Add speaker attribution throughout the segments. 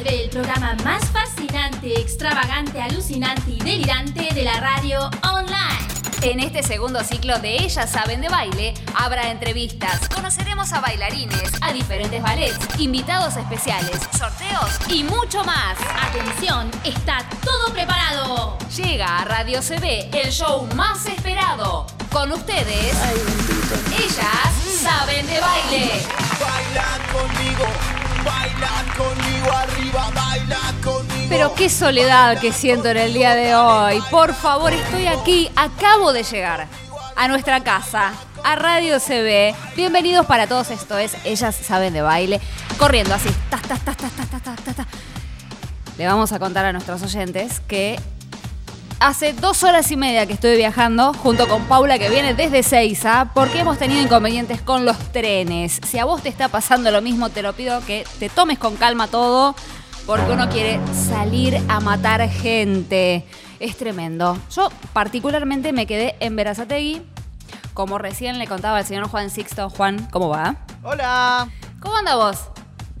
Speaker 1: se ve el programa más fascinante, extravagante, alucinante y delirante de la radio online.
Speaker 2: En este segundo ciclo de Ellas Saben de Baile habrá entrevistas, conoceremos a bailarines, a diferentes ballets, invitados especiales, sorteos y mucho más.
Speaker 1: Atención, está todo preparado.
Speaker 2: Llega a Radio CB el show más esperado. Con ustedes, Ellas Saben de Baile.
Speaker 3: Baila conmigo,
Speaker 2: pero qué soledad que siento en el día de hoy. Por favor, estoy aquí, acabo de llegar a nuestra casa, a Radio CB. Bienvenidos para todos, esto es Ellas Saben de Baile, corriendo así. Ta, ta, ta, Le vamos a contar a nuestros oyentes que hace dos horas y media que estoy viajando junto con Paula que viene desde Seiza porque hemos tenido inconvenientes con los trenes. Si a vos te está pasando lo mismo, te lo pido que te tomes con calma todo porque uno quiere salir a matar gente. Es tremendo. Yo particularmente me quedé en Verazategui, como recién le contaba al señor Juan Sixto. Juan, ¿cómo va?
Speaker 3: Hola.
Speaker 2: ¿Cómo anda vos?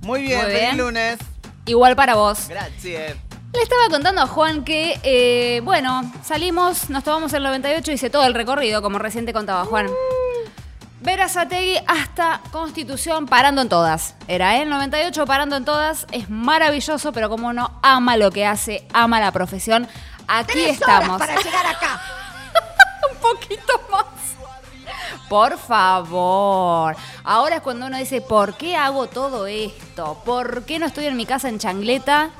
Speaker 3: Muy bien,
Speaker 2: Muy
Speaker 3: feliz lunes.
Speaker 2: Igual para vos.
Speaker 3: Gracias.
Speaker 2: Le estaba contando a Juan que, eh, bueno, salimos, nos tomamos el 98, hice todo el recorrido, como recién te contaba Juan. Verazategui hasta Constitución, parando en todas. Era el 98 parando en todas. Es maravilloso, pero como uno ama lo que hace, ama la profesión, aquí estamos.
Speaker 4: para llegar acá.
Speaker 2: Un poquito más. Por favor. Ahora es cuando uno dice, ¿por qué hago todo esto? ¿Por qué no estoy en mi casa en changleta?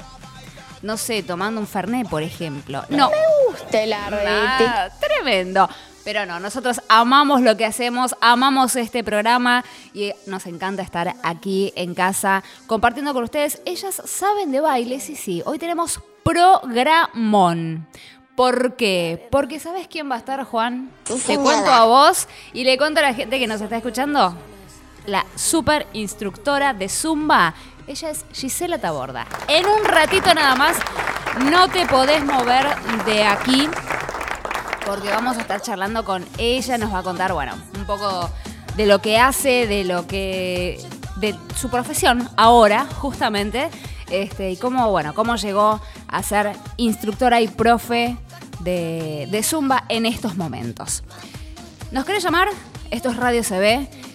Speaker 2: No sé, tomando un fernet, por ejemplo. No.
Speaker 4: Usted la
Speaker 2: Ah, tremendo. Pero no, nosotros amamos lo que hacemos, amamos este programa y nos encanta estar aquí en casa compartiendo con ustedes. Ellas saben de baile, sí, sí. Hoy tenemos programón. ¿Por qué? Porque ¿sabes quién va a estar, Juan? Te cuento a vos y le cuento a la gente que nos está escuchando. La super instructora de Zumba. Ella es Gisela Taborda. En un ratito nada más, no te podés mover de aquí porque vamos a estar charlando con ella, nos va a contar, bueno, un poco de lo que hace, de lo que. de su profesión ahora, justamente, este, y cómo, bueno, cómo llegó a ser instructora y profe de, Zumba en estos momentos. ¿Nos querés llamar? Esto es Radio CB.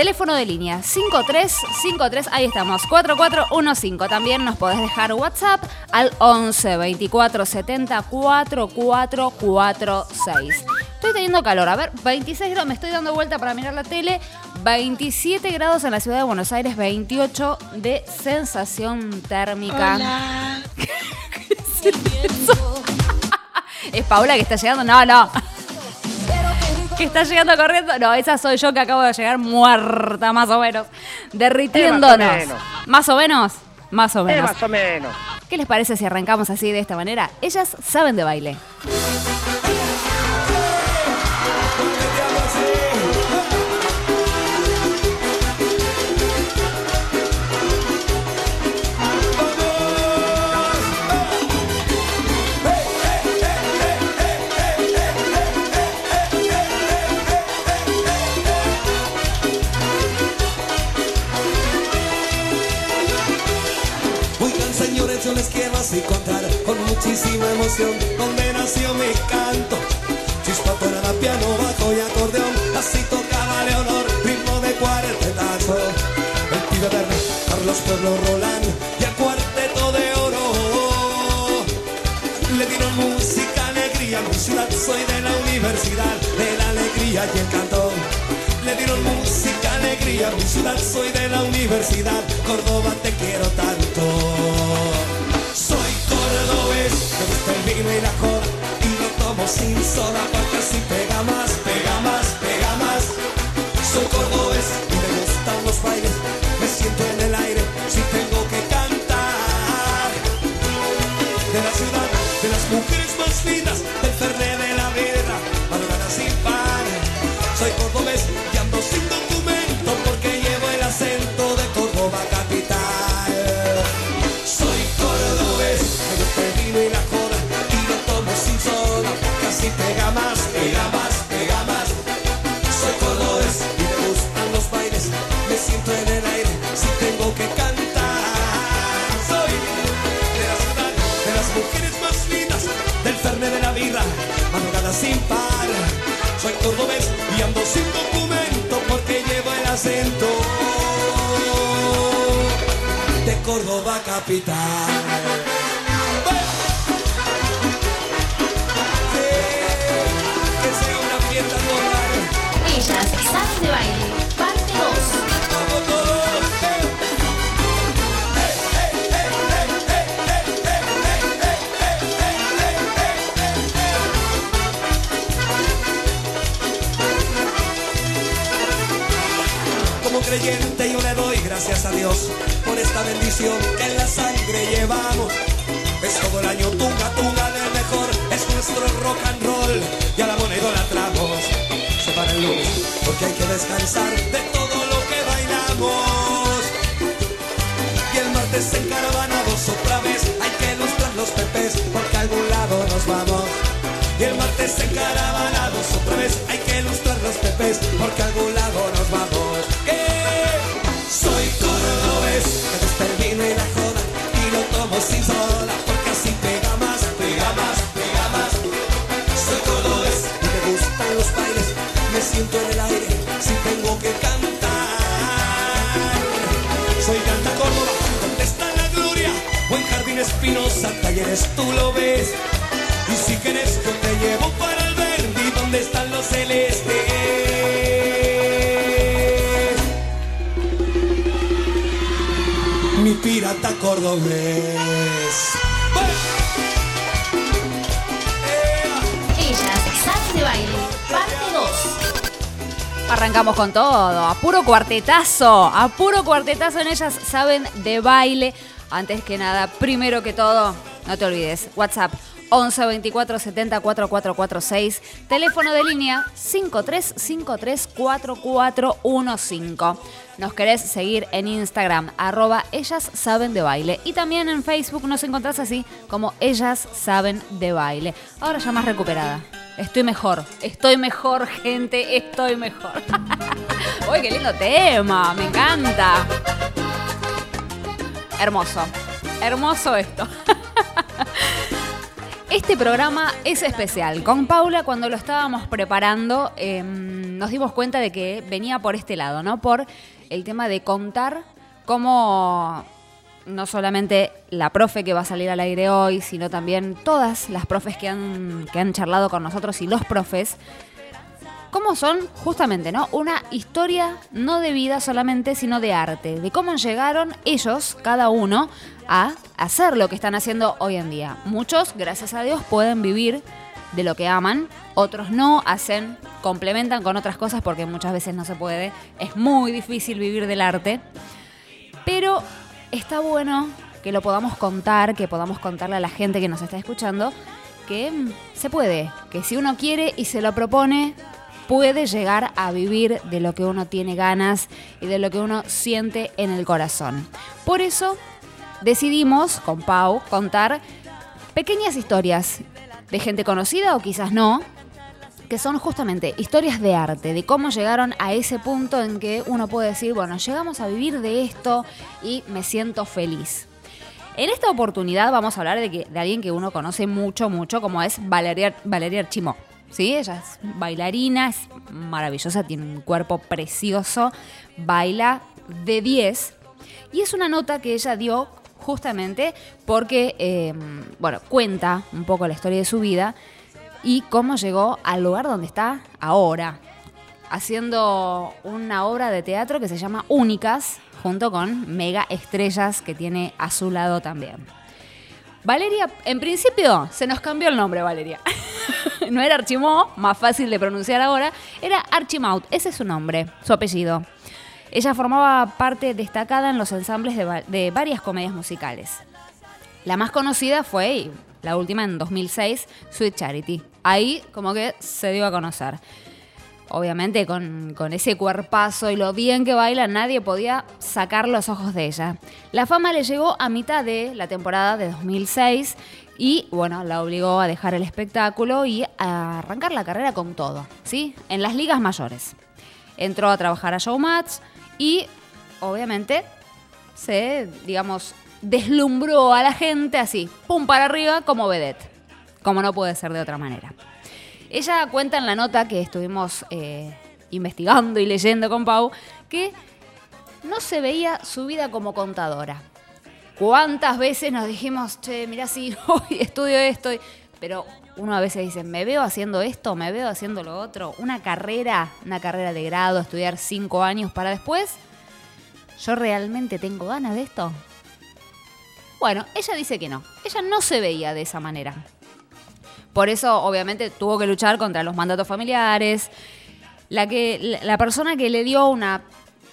Speaker 2: Teléfono de línea 5353, ahí estamos, 4415. También nos podés dejar WhatsApp al 11 24 70 4446. Estoy teniendo calor, a ver, 26 grados, me estoy dando vuelta para mirar la tele, 27 grados en la ciudad de Buenos Aires, 28 de sensación térmica. ¿Es Paula que está llegando? No, no. Que está llegando corriendo. No, esa soy yo que acabo de llegar muerta, más o menos. Derritiéndonos.
Speaker 5: Eh, más o menos.
Speaker 2: ¿Más o menos? Más o
Speaker 5: Eh,
Speaker 2: menos.
Speaker 5: más o menos.
Speaker 2: ¿Qué les parece si arrancamos así de esta manera? Ellas saben de baile.
Speaker 6: Así contar con muchísima emoción donde nació mi canto. Chispa, tonada, piano, bajo y acordeón, así tocaba Leonor, ritmo de cuartetazo. El pibe verde, Carlos Pueblo Roland y el cuarteto de oro. Le dieron música, alegría, mi ciudad, soy de la universidad, de la alegría y el cantón. Le dieron música, alegría, mi ciudad, soy de la universidad, Córdoba te quiero tanto. Me gusta el vino y lo tomo sin soda porque así pega más, pega más, pega más. Soy cordobés capital. Que.
Speaker 1: Ellas saben de baile. Parte 2.
Speaker 6: Vamos todos. Como creyente yo le doy gracias a Dios bendición que en la sangre llevamos. Es todo el año tunga, tunga del mejor, es nuestro rock and roll y a la moneda idolatramos. Se para el lunes porque hay que descansar de todo lo que bailamos. Y el martes encaravanados otra vez hay que ilustrar los pepes porque a algún lado nos vamos. Y el martes encaravanados otra vez hay que ilustrar los pepes porque a algún lado nos vamos. Jardín espinosa, talleres tú lo ves. Y si quieres yo te llevo para el Verdi, donde están los celestes. Mi pirata cordobés.
Speaker 1: Ellas saben de baile. Parte 2.
Speaker 2: Arrancamos con todo, a puro cuartetazo, a puro cuartetazo en ellas saben de baile. Antes que nada, primero que todo, no te olvides, WhatsApp 11 24 70 4446, teléfono de línea 5353 4415. Nos querés seguir en Instagram, arroba ellas saben de baile. Y también en Facebook nos encontrás así como ellas saben de baile. Ahora ya más recuperada. Estoy mejor, estoy mejor, gente, estoy mejor. Uy, qué lindo tema, me encanta. Hermoso, hermoso esto. Este programa es especial. Con Paula, cuando lo estábamos preparando, eh, nos dimos cuenta de que venía por este lado, ¿no? Por el tema de contar cómo no solamente la profe que va a salir al aire hoy, sino también todas las profes que han, que han charlado con nosotros y los profes, cómo son justamente, ¿no? Una historia no de vida solamente, sino de arte, de cómo llegaron ellos, cada uno, a hacer lo que están haciendo hoy en día. Muchos, gracias a Dios, pueden vivir de lo que aman, otros no, hacen, complementan con otras cosas porque muchas veces no se puede, es muy difícil vivir del arte, pero está bueno que lo podamos contar, que podamos contarle a la gente que nos está escuchando, que se puede, que si uno quiere y se lo propone, puede llegar a vivir de lo que uno tiene ganas y de lo que uno siente en el corazón. Por eso decidimos con Pau contar pequeñas historias de gente conocida o quizás no, que son justamente historias de arte, de cómo llegaron a ese punto en que uno puede decir, bueno, llegamos a vivir de esto y me siento feliz. En esta oportunidad vamos a hablar de, que, de alguien que uno conoce mucho, mucho, como es Valeria, Valeria. ¿Sí? Ella es bailarina, es maravillosa, tiene un cuerpo precioso, baila de 10. Y es una nota que ella dio justamente porque, eh, bueno, cuenta un poco la historia de su vida y cómo llegó al lugar donde está ahora, haciendo una obra de teatro que se llama Únicas, junto con mega estrellas que tiene a su lado también. Valeria, en principio se nos cambió el nombre, Valeria. no era Archimó, más fácil de pronunciar ahora, era Archimaut, ese es su nombre, su apellido. Ella formaba parte destacada en los ensambles de, va- de varias comedias musicales. La más conocida fue, la última en 2006, Sweet Charity. Ahí como que se dio a conocer. Obviamente con, ese cuerpazo y lo bien que baila, nadie podía sacar los ojos de ella. La fama le llegó a mitad de la temporada de 2006 y, bueno, la obligó a dejar el espectáculo y a arrancar la carrera con todo, ¿sí? En las ligas mayores. Entró a trabajar a Showmatch y, obviamente, se, digamos, deslumbró a la gente así, pum para arriba como vedette, como no puede ser de otra manera. Ella cuenta en la nota que estuvimos eh, investigando y leyendo con Pau que no se veía su vida como contadora. ¿Cuántas veces nos dijimos, che, mirá, sí, hoy estudio esto? Pero uno a veces dice, me veo haciendo esto, me veo haciendo lo otro. Una carrera, una carrera de grado, estudiar cinco años para después. ¿Yo realmente tengo ganas de esto? Bueno, ella dice que no. Ella no se veía de esa manera. Por eso, obviamente, tuvo que luchar contra los mandatos familiares. La, que, la, persona que le dio una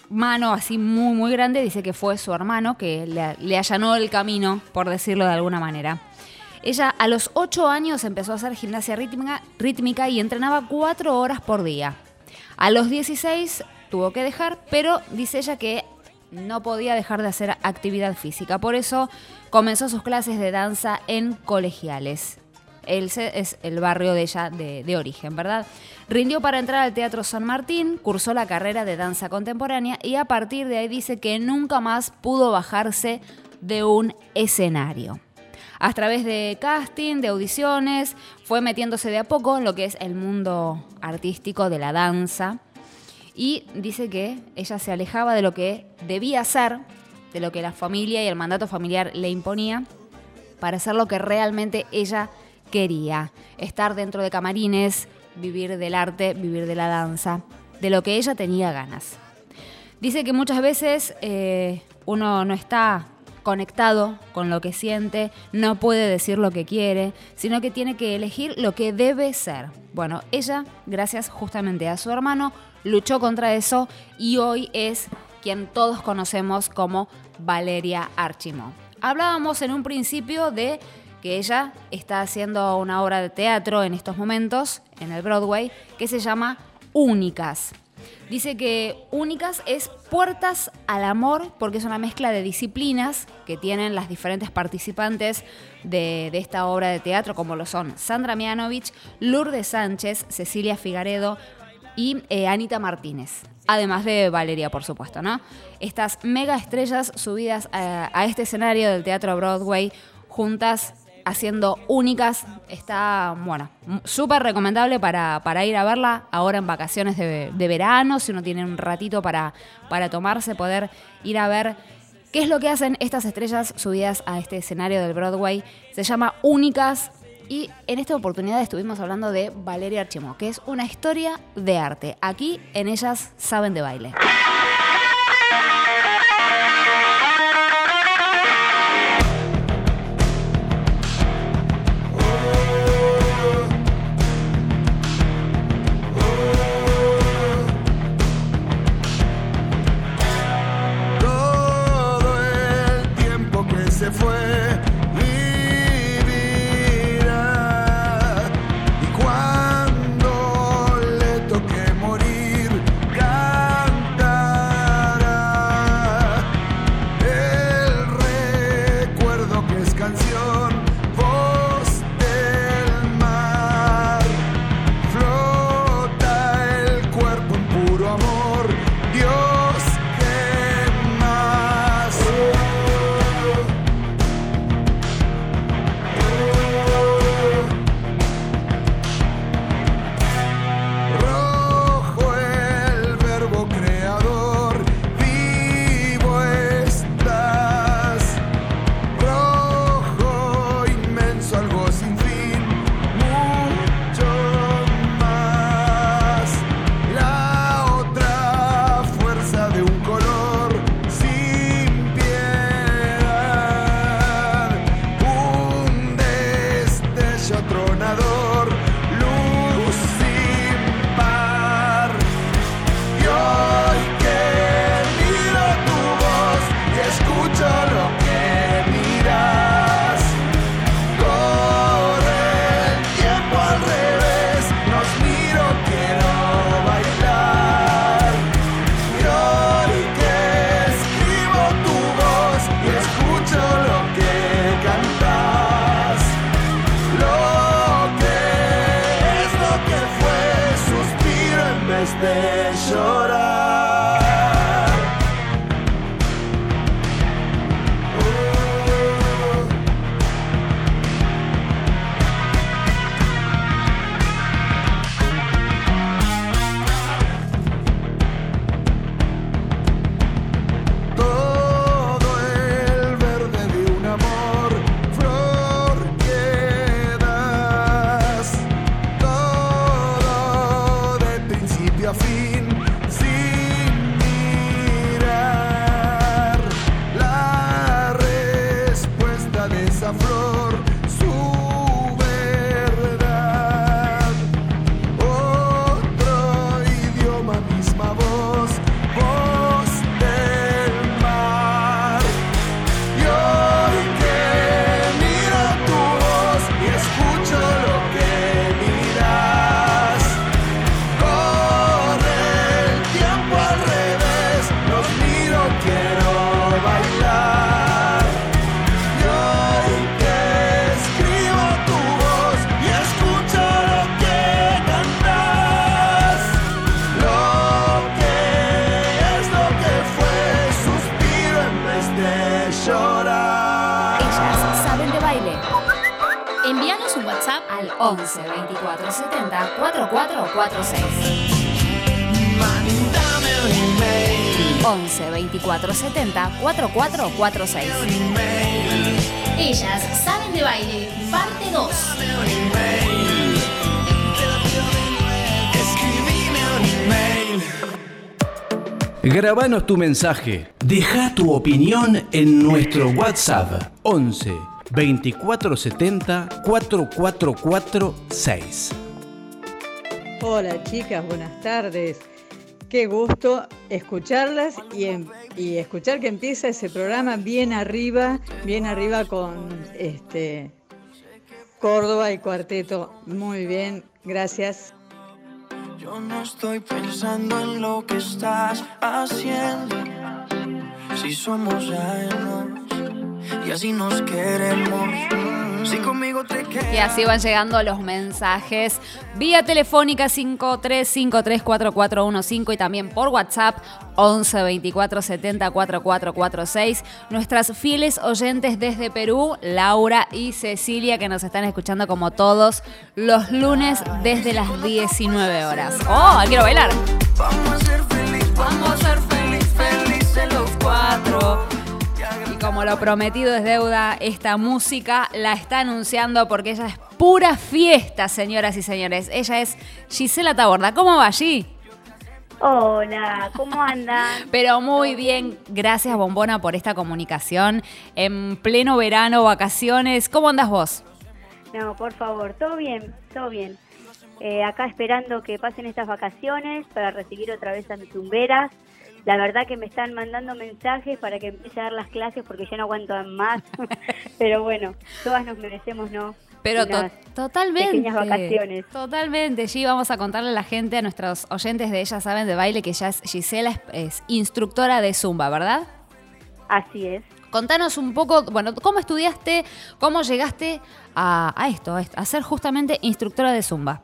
Speaker 2: mano así muy, muy grande dice que fue su hermano, que le, allanó el camino, por decirlo de alguna manera. Ella a los 8 años empezó a hacer gimnasia rítmica, rítmica y entrenaba 4 horas por día. A los 16 tuvo que dejar, pero dice ella que no podía dejar de hacer actividad física. Por eso comenzó sus clases de danza en colegiales. Else es el barrio de ella de, de origen, ¿verdad? Rindió para entrar al Teatro San Martín, cursó la carrera de danza contemporánea y a partir de ahí dice que nunca más pudo bajarse de un escenario. A través de casting, de audiciones, fue metiéndose de a poco en lo que es el mundo artístico de la danza. Y dice que ella se alejaba de lo que debía hacer, de lo que la familia y el mandato familiar le imponía, para hacer lo que realmente ella quería. Estar dentro de camarines, vivir del arte, vivir de la danza, de lo que ella tenía ganas. Dice que muchas veces eh, uno no está conectado con lo que siente, no puede decir lo que quiere, sino que tiene que elegir lo que debe ser. Bueno, ella, gracias justamente a su hermano, luchó contra eso y hoy es quien todos conocemos como Valeria Archimó. Hablábamos en un principio de que ella está haciendo una obra de teatro en estos momentos en el Broadway que se llama Únicas. Dice que Únicas es puertas al amor porque es una mezcla de disciplinas que tienen las diferentes participantes de, de esta obra de teatro, como lo son Sandra Mianovich, Lourdes Sánchez, Cecilia Figaredo y eh, Anita Martínez. Además de Valeria, por supuesto, ¿no? Estas mega estrellas subidas a, a este escenario del Teatro Broadway juntas haciendo únicas. Está, bueno, súper recomendable para, para ir a verla ahora en vacaciones de, de verano, si uno tiene un ratito para, para tomarse, poder ir a ver qué es lo que hacen estas estrellas subidas a este escenario del Broadway. Se llama Únicas. Y en esta oportunidad estuvimos hablando de Valeria Archimó, que es una historia de arte. Aquí en ellas saben de baile. 4446.
Speaker 1: Ellas saben de baile, parte 2.
Speaker 6: Escribime un email.
Speaker 4: Grabanos tu mensaje. Deja tu opinión en nuestro WhatsApp 11 2470 4446.
Speaker 5: Hola chicas, buenas tardes. Qué gusto escucharlas y, em- y escuchar que empieza ese programa bien arriba, bien arriba con este Córdoba y Cuarteto. Muy bien, gracias.
Speaker 7: Yo no estoy pensando en lo que estás haciendo. Si somos ajenos y así nos queremos. Si conmigo te quedas.
Speaker 2: Y así van llegando los mensajes vía telefónica 53534415 y también por WhatsApp 11 24 70 4446. Nuestras fieles oyentes desde Perú, Laura y Cecilia, que nos están escuchando como todos los lunes desde las 19 horas. ¡Oh! Quiero bailar.
Speaker 7: Vamos a ser felices, vamos a ser felices, felices los cuatro.
Speaker 2: Como lo prometido es deuda, esta música la está anunciando porque ella es pura fiesta, señoras y señores. Ella es Gisela Taborda. ¿Cómo va allí?
Speaker 8: Hola, ¿cómo andan?
Speaker 2: Pero muy bien, gracias Bombona por esta comunicación. En pleno verano, vacaciones, ¿cómo andas vos?
Speaker 8: No, por favor, todo bien, todo bien. Eh, acá esperando que pasen estas vacaciones para recibir otra vez a mis zumberas. La verdad que me están mandando mensajes para que empiece a dar las clases porque ya no aguanto más. Pero bueno, todas nos merecemos, ¿no?
Speaker 2: Pero to- totalmente.
Speaker 8: pequeñas vacaciones.
Speaker 2: Totalmente. Sí, vamos a contarle a la gente, a nuestros oyentes de Ella Saben de Baile, que ya es, Gisela es, es instructora de Zumba, ¿verdad?
Speaker 8: Así es.
Speaker 2: Contanos un poco, bueno, ¿cómo estudiaste, cómo llegaste a, a esto, a ser justamente instructora de Zumba?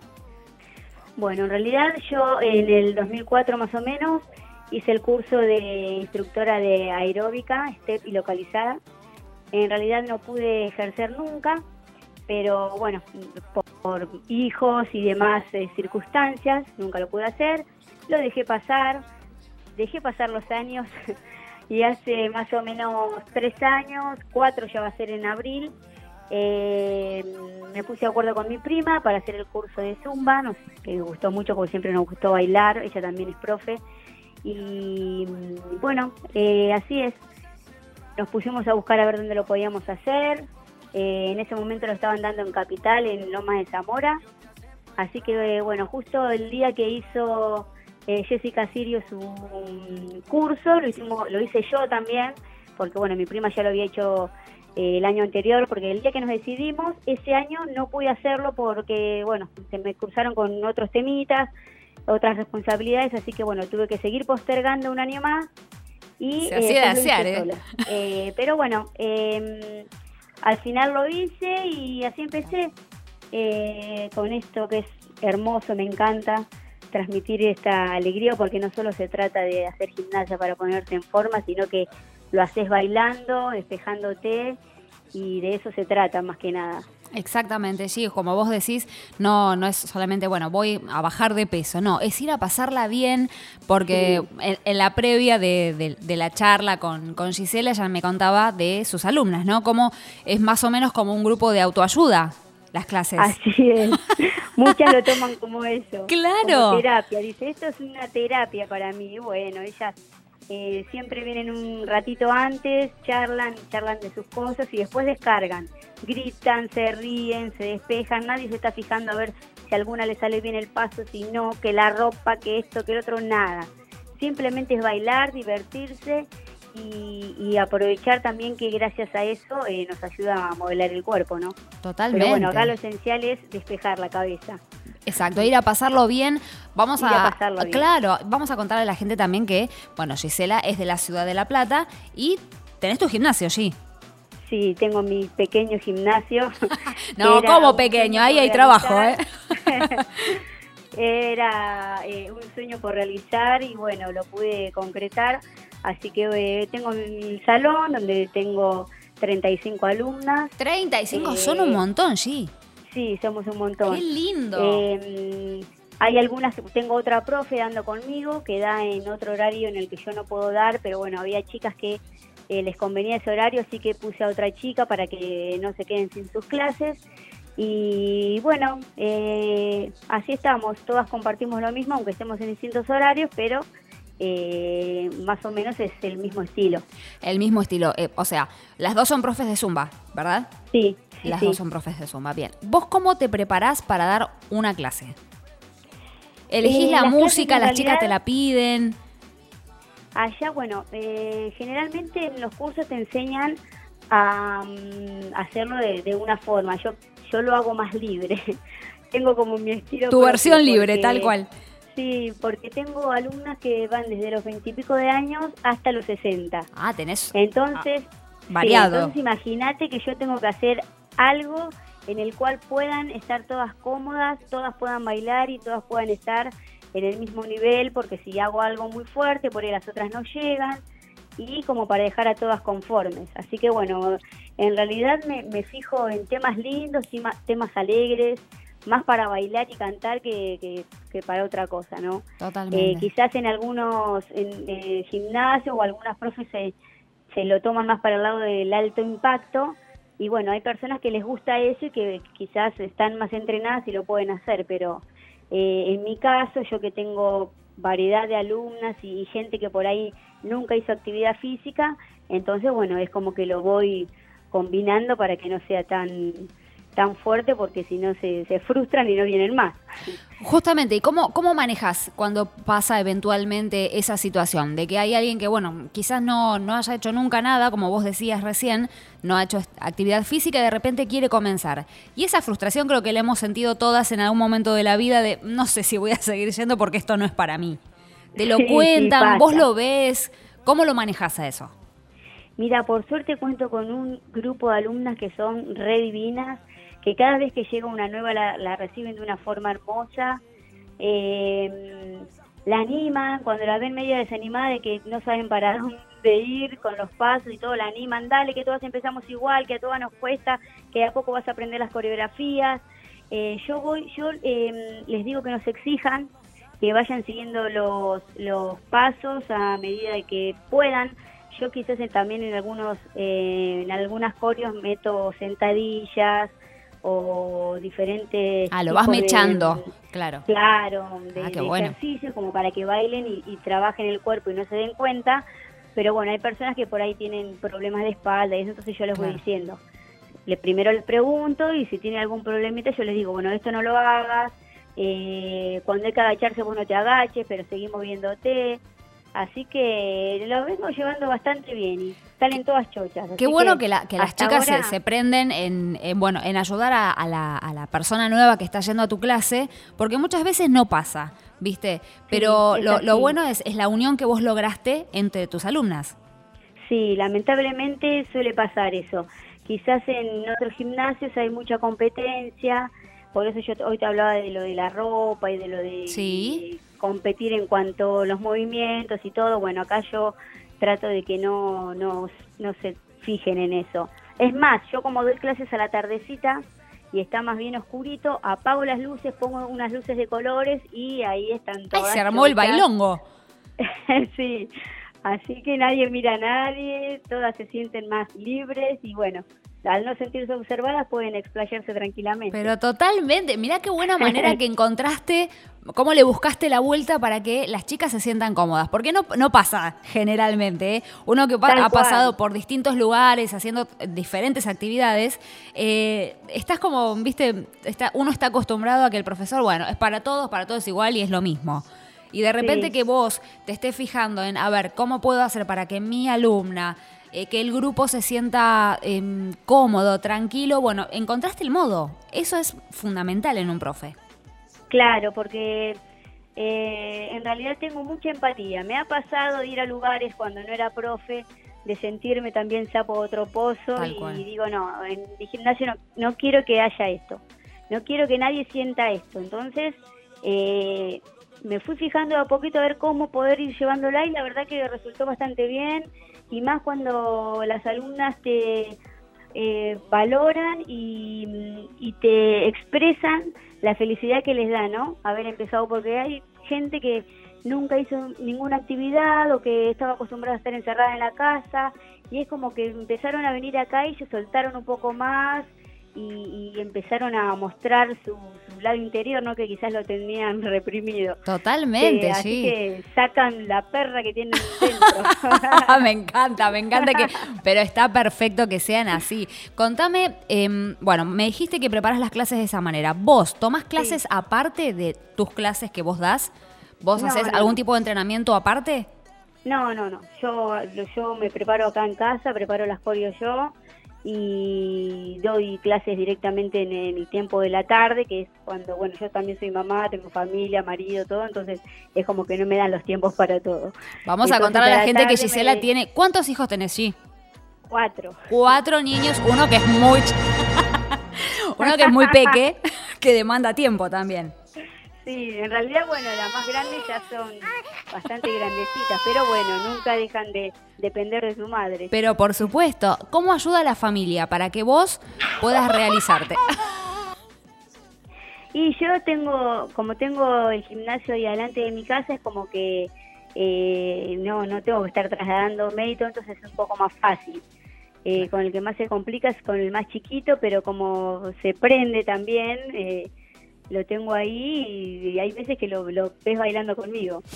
Speaker 8: Bueno, en realidad yo en el 2004 más o menos hice el curso de instructora de aeróbica, STEP y localizada. En realidad no pude ejercer nunca, pero bueno, por, por hijos y demás eh, circunstancias, nunca lo pude hacer. Lo dejé pasar, dejé pasar los años y hace más o menos tres años, cuatro ya va a ser en abril, eh, me puse de acuerdo con mi prima para hacer el curso de Zumba, nos, que me gustó mucho porque siempre nos gustó bailar, ella también es profe. Y mm, bueno, eh, así es. Nos pusimos a buscar a ver dónde lo podíamos hacer. Eh, en ese momento lo estaban dando en Capital, en Lomas de Zamora. Así que eh, bueno, justo el día que hizo eh, Jessica Sirio su mm, curso, lo, hicimos, lo hice yo también, porque bueno, mi prima ya lo había hecho eh, el año anterior, porque el día que nos decidimos, ese año no pude hacerlo porque, bueno, se me cruzaron con otros temitas, otras responsabilidades, así que bueno, tuve que seguir postergando un año más. Y,
Speaker 2: Se hacía de
Speaker 8: hice
Speaker 2: asear, ¿eh?
Speaker 8: Eh, pero bueno, eh, al final lo hice y así empecé eh, con esto que es hermoso, me encanta transmitir esta alegría porque no solo se trata de hacer gimnasia para ponerte en forma, sino que lo haces bailando, despejándote y de eso se trata más que nada.
Speaker 2: Exactamente, sí, como vos decís, no, no es solamente, bueno, voy a bajar de peso, no, es ir a pasarla bien, porque en, en la previa de, de- de la charla con, con Gisela ya me contaba de sus alumnas, ¿no? Como es más o menos como un grupo de autoayuda, las clases.
Speaker 8: Así es. Muchas lo toman como eso.
Speaker 2: Claro.
Speaker 8: Como terapia. Dice, esto es una terapia para mí. Bueno, ellas eh, siempre vienen un ratito antes, charlan, charlan de sus cosas y después descargan. Gritan, se ríen, se despejan. Nadie se está fijando a ver si a alguna le sale bien el paso, si no, que la ropa, que esto, que el otro, nada. Simplemente es bailar, divertirse y, y aprovechar también que gracias a eso eh, nos ayuda a modelar el cuerpo, ¿no?
Speaker 2: Totalmente.
Speaker 8: Pero bueno, acá lo esencial es despejar la cabeza.
Speaker 2: Exacto, ir a pasarlo bien. Vamos
Speaker 8: Ir
Speaker 2: a,
Speaker 8: a pasarlo bien.
Speaker 2: claro, vamos a contarle a la gente también que, bueno, Gisela es de la ciudad de La Plata y tenés tu gimnasio allí.
Speaker 8: Sí, tengo mi pequeño gimnasio.
Speaker 2: No, como pequeño, ahí hay trabajo, ¿eh?
Speaker 8: Era eh, un sueño por realizar y bueno, lo pude concretar. Así que eh, tengo mi salón donde tengo 35 alumnas.
Speaker 2: 35
Speaker 8: Eh,
Speaker 2: son un montón, sí.
Speaker 8: Sí, somos un montón.
Speaker 2: Qué lindo.
Speaker 8: Hay algunas, tengo otra profe dando conmigo que da en otro horario en el que yo no puedo dar, pero bueno, había chicas que eh, les convenía ese horario, así que puse a otra chica para que no se queden sin sus clases. Y bueno, eh, así estamos, todas compartimos lo mismo, aunque estemos en distintos horarios, pero eh, más o menos es el mismo estilo.
Speaker 2: El mismo estilo. eh, o sea, las dos son profes de Zumba, ¿verdad?
Speaker 8: Sí, sí,
Speaker 2: Las
Speaker 8: sí.
Speaker 2: dos son profes de Zumba. Bien. ¿Vos cómo te preparás para dar una clase? ¿Elegís
Speaker 8: Eh,
Speaker 2: la
Speaker 8: las
Speaker 2: música, las chicas te la piden?
Speaker 8: Allá, bueno, eh, generalmente en los cursos te enseñan a mm, hacerlo de, de una forma. Yo, yo lo hago más libre. tengo como mi estilo.
Speaker 2: Tu versión libre, tal cual.
Speaker 8: Sí, porque tengo alumnas que van desde los veintipico de años hasta los 60.
Speaker 2: Ah, tenés
Speaker 8: Entonces, sí,
Speaker 2: variado.
Speaker 8: entonces imagínate que yo tengo que hacer algo en el cual puedan estar todas cómodas, todas puedan bailar y todas puedan estar en el mismo nivel, porque si hago algo muy fuerte, por ahí las otras no llegan, y como para dejar a todas conformes. Así que bueno, en realidad me, me fijo en temas lindos, tema- temas alegres, más para bailar y cantar que, que- que para otra cosa, ¿no?
Speaker 2: Totalmente.
Speaker 8: Eh, quizás en algunos en, eh, gimnasios o algunas profes se, se lo toman más para el lado del alto impacto y bueno, hay personas que les gusta eso y que quizás están más entrenadas y lo pueden hacer, pero eh, en mi caso, yo que tengo variedad de alumnas y, y gente que por ahí nunca hizo actividad física, entonces bueno, es como que lo voy combinando para que no sea tan tan fuerte porque si no se, se frustran y no vienen más.
Speaker 2: Justamente, ¿y cómo, cómo manejas cuando pasa eventualmente esa situación? De que hay alguien que, bueno, quizás no, no haya hecho nunca nada, como vos decías recién, no ha hecho actividad física y de repente quiere comenzar. Y esa frustración creo que la hemos sentido todas en algún momento de la vida de no sé si voy a seguir yendo porque esto no es para mí. Te lo
Speaker 8: Sí, sí,
Speaker 2: cuentan, vos lo ves, ¿cómo lo manejas a eso?
Speaker 8: Mira, por suerte cuento con un grupo de alumnas que son re divinas, que cada vez que llega una nueva la, reciben de una forma hermosa, eh, la animan, cuando la ven media desanimada de que no saben para dónde ir con los pasos y todo, la animan, dale que todas empezamos igual, que a todas nos cuesta, que a poco vas a aprender las coreografías. Eh, yo voy, yo eh, les digo que nos exijan, que vayan siguiendo los, los pasos a medida de que puedan. Yo quizás también en algunos eh, en algunas coreos meto sentadillas o diferentes
Speaker 2: Ah, lo vas
Speaker 8: de-
Speaker 2: mechando, claro.
Speaker 8: claro de,
Speaker 2: Ah,
Speaker 8: de
Speaker 2: bueno.
Speaker 8: ejercicios como para que bailen y, y trabajen el cuerpo y no se den cuenta pero bueno hay personas que por ahí tienen problemas de espalda y eso entonces yo les voy diciendo le primero les pregunto y si tienen algún problemita yo les digo bueno esto no lo hagas eh, cuando hay que agacharse vos no te agaches pero seguimos viéndote así que lo vengo llevando bastante bien y salen todas chochas
Speaker 2: Qué bueno que, la- que las chicas se,
Speaker 8: ahora-
Speaker 2: se prenden en, en, bueno, en ayudar a, a la, a la persona nueva que está yendo a tu clase, porque muchas veces no pasa, ¿viste? Pero lo, lo bueno es, es la unión que vos lograste entre tus alumnas.
Speaker 8: Sí, lamentablemente suele pasar eso. Quizás en otros gimnasios hay mucha competencia, por eso yo hoy te hablaba de lo de la ropa y de lo de,
Speaker 2: Sí.
Speaker 8: de competir en cuanto a los movimientos y todo. Bueno, acá yo trato de que no, no, no se fijen en eso. Es más, yo como doy clases a la tardecita y está más bien oscurito, apago las luces, pongo unas luces de colores y ahí están
Speaker 2: ¡Ay,
Speaker 8: todas.
Speaker 2: se armó el bailongo!
Speaker 8: sí, así que nadie mira a nadie, todas se sienten más libres y bueno, al no sentirse observadas pueden explayarse tranquilamente.
Speaker 2: Pero totalmente, mirá qué buena manera que encontraste, cómo le buscaste la vuelta para que las chicas se sientan cómodas. Porque no, no pasa generalmente, ¿eh? Uno que
Speaker 8: Tal
Speaker 2: ha
Speaker 8: cual.
Speaker 2: pasado por distintos lugares, haciendo diferentes actividades, eh, estás como, viste, está, uno está acostumbrado a que el profesor, bueno, es para todos, para todos igual y es lo mismo. Y de repente
Speaker 8: Sí.
Speaker 2: que vos te estés fijando en, a ver, ¿cómo puedo hacer para que mi alumna, eh, que el grupo se sienta em, cómodo, tranquilo? Bueno, encontraste el modo. Eso es fundamental en un profe.
Speaker 8: Claro, porque eh, en realidad tengo mucha empatía. Me ha pasado de ir a lugares cuando no era profe, de sentirme también sapo otro pozo
Speaker 2: Tal
Speaker 8: y
Speaker 2: cual.
Speaker 8: digo, no, en mi gimnasio no, no quiero que haya esto. No quiero que nadie sienta esto. Entonces, eh, me fui fijando a poquito a ver cómo poder ir llevándola y la verdad que resultó bastante bien y más cuando las alumnas te eh, valoran y, y te expresan la felicidad que les da, ¿no? Haber empezado, porque hay gente que nunca hizo ninguna actividad o que estaba acostumbrada a estar encerrada en la casa y es como que empezaron a venir acá y se soltaron un poco más y, y empezaron a mostrar su, su lado interior, ¿no? Que quizás lo tenían reprimido.
Speaker 2: Totalmente,
Speaker 8: Eh, así
Speaker 2: sí.
Speaker 8: que sacan la perra que tienen dentro.
Speaker 2: me encanta, me encanta que. Pero está perfecto que sean así. Contame, em, bueno, me dijiste que preparas las clases de esa manera. ¿Vos tomás clases aparte de tus clases que vos das? ¿Vos
Speaker 8: No,
Speaker 2: haces
Speaker 8: no,
Speaker 2: algún
Speaker 8: no.
Speaker 2: tipo de entrenamiento aparte?
Speaker 8: No, no, no. Yo, yo me preparo acá en casa, preparo las coreos yo y doy clases directamente en el tiempo de la tarde, que es cuando, bueno, yo también soy mamá, tengo familia, marido, todo, entonces es como que no me dan los tiempos para todo.
Speaker 2: Vamos a contarle a la
Speaker 8: la
Speaker 2: gente que Gisela
Speaker 8: me-
Speaker 2: tiene. ¿Cuántos hijos tenés, Gi?
Speaker 8: Cuatro.
Speaker 2: Cuatro niños, uno que es muy. uno que es muy peque, que demanda tiempo también.
Speaker 8: Sí, en realidad, bueno, las más grandes ya son bastante grandecitas, pero bueno, nunca dejan de depender de su madre.
Speaker 2: Pero por supuesto, ¿cómo ayuda a la familia para que vos puedas realizarte?
Speaker 8: Y yo tengo, como tengo el gimnasio ahí adelante de mi casa, es como que eh, no, no tengo que estar trasladándome y todo, entonces es un poco más fácil. Eh, con el que más se complica es con el más chiquito, pero como se prende también, eh, lo tengo ahí y, hay veces que lo, lo ves bailando conmigo.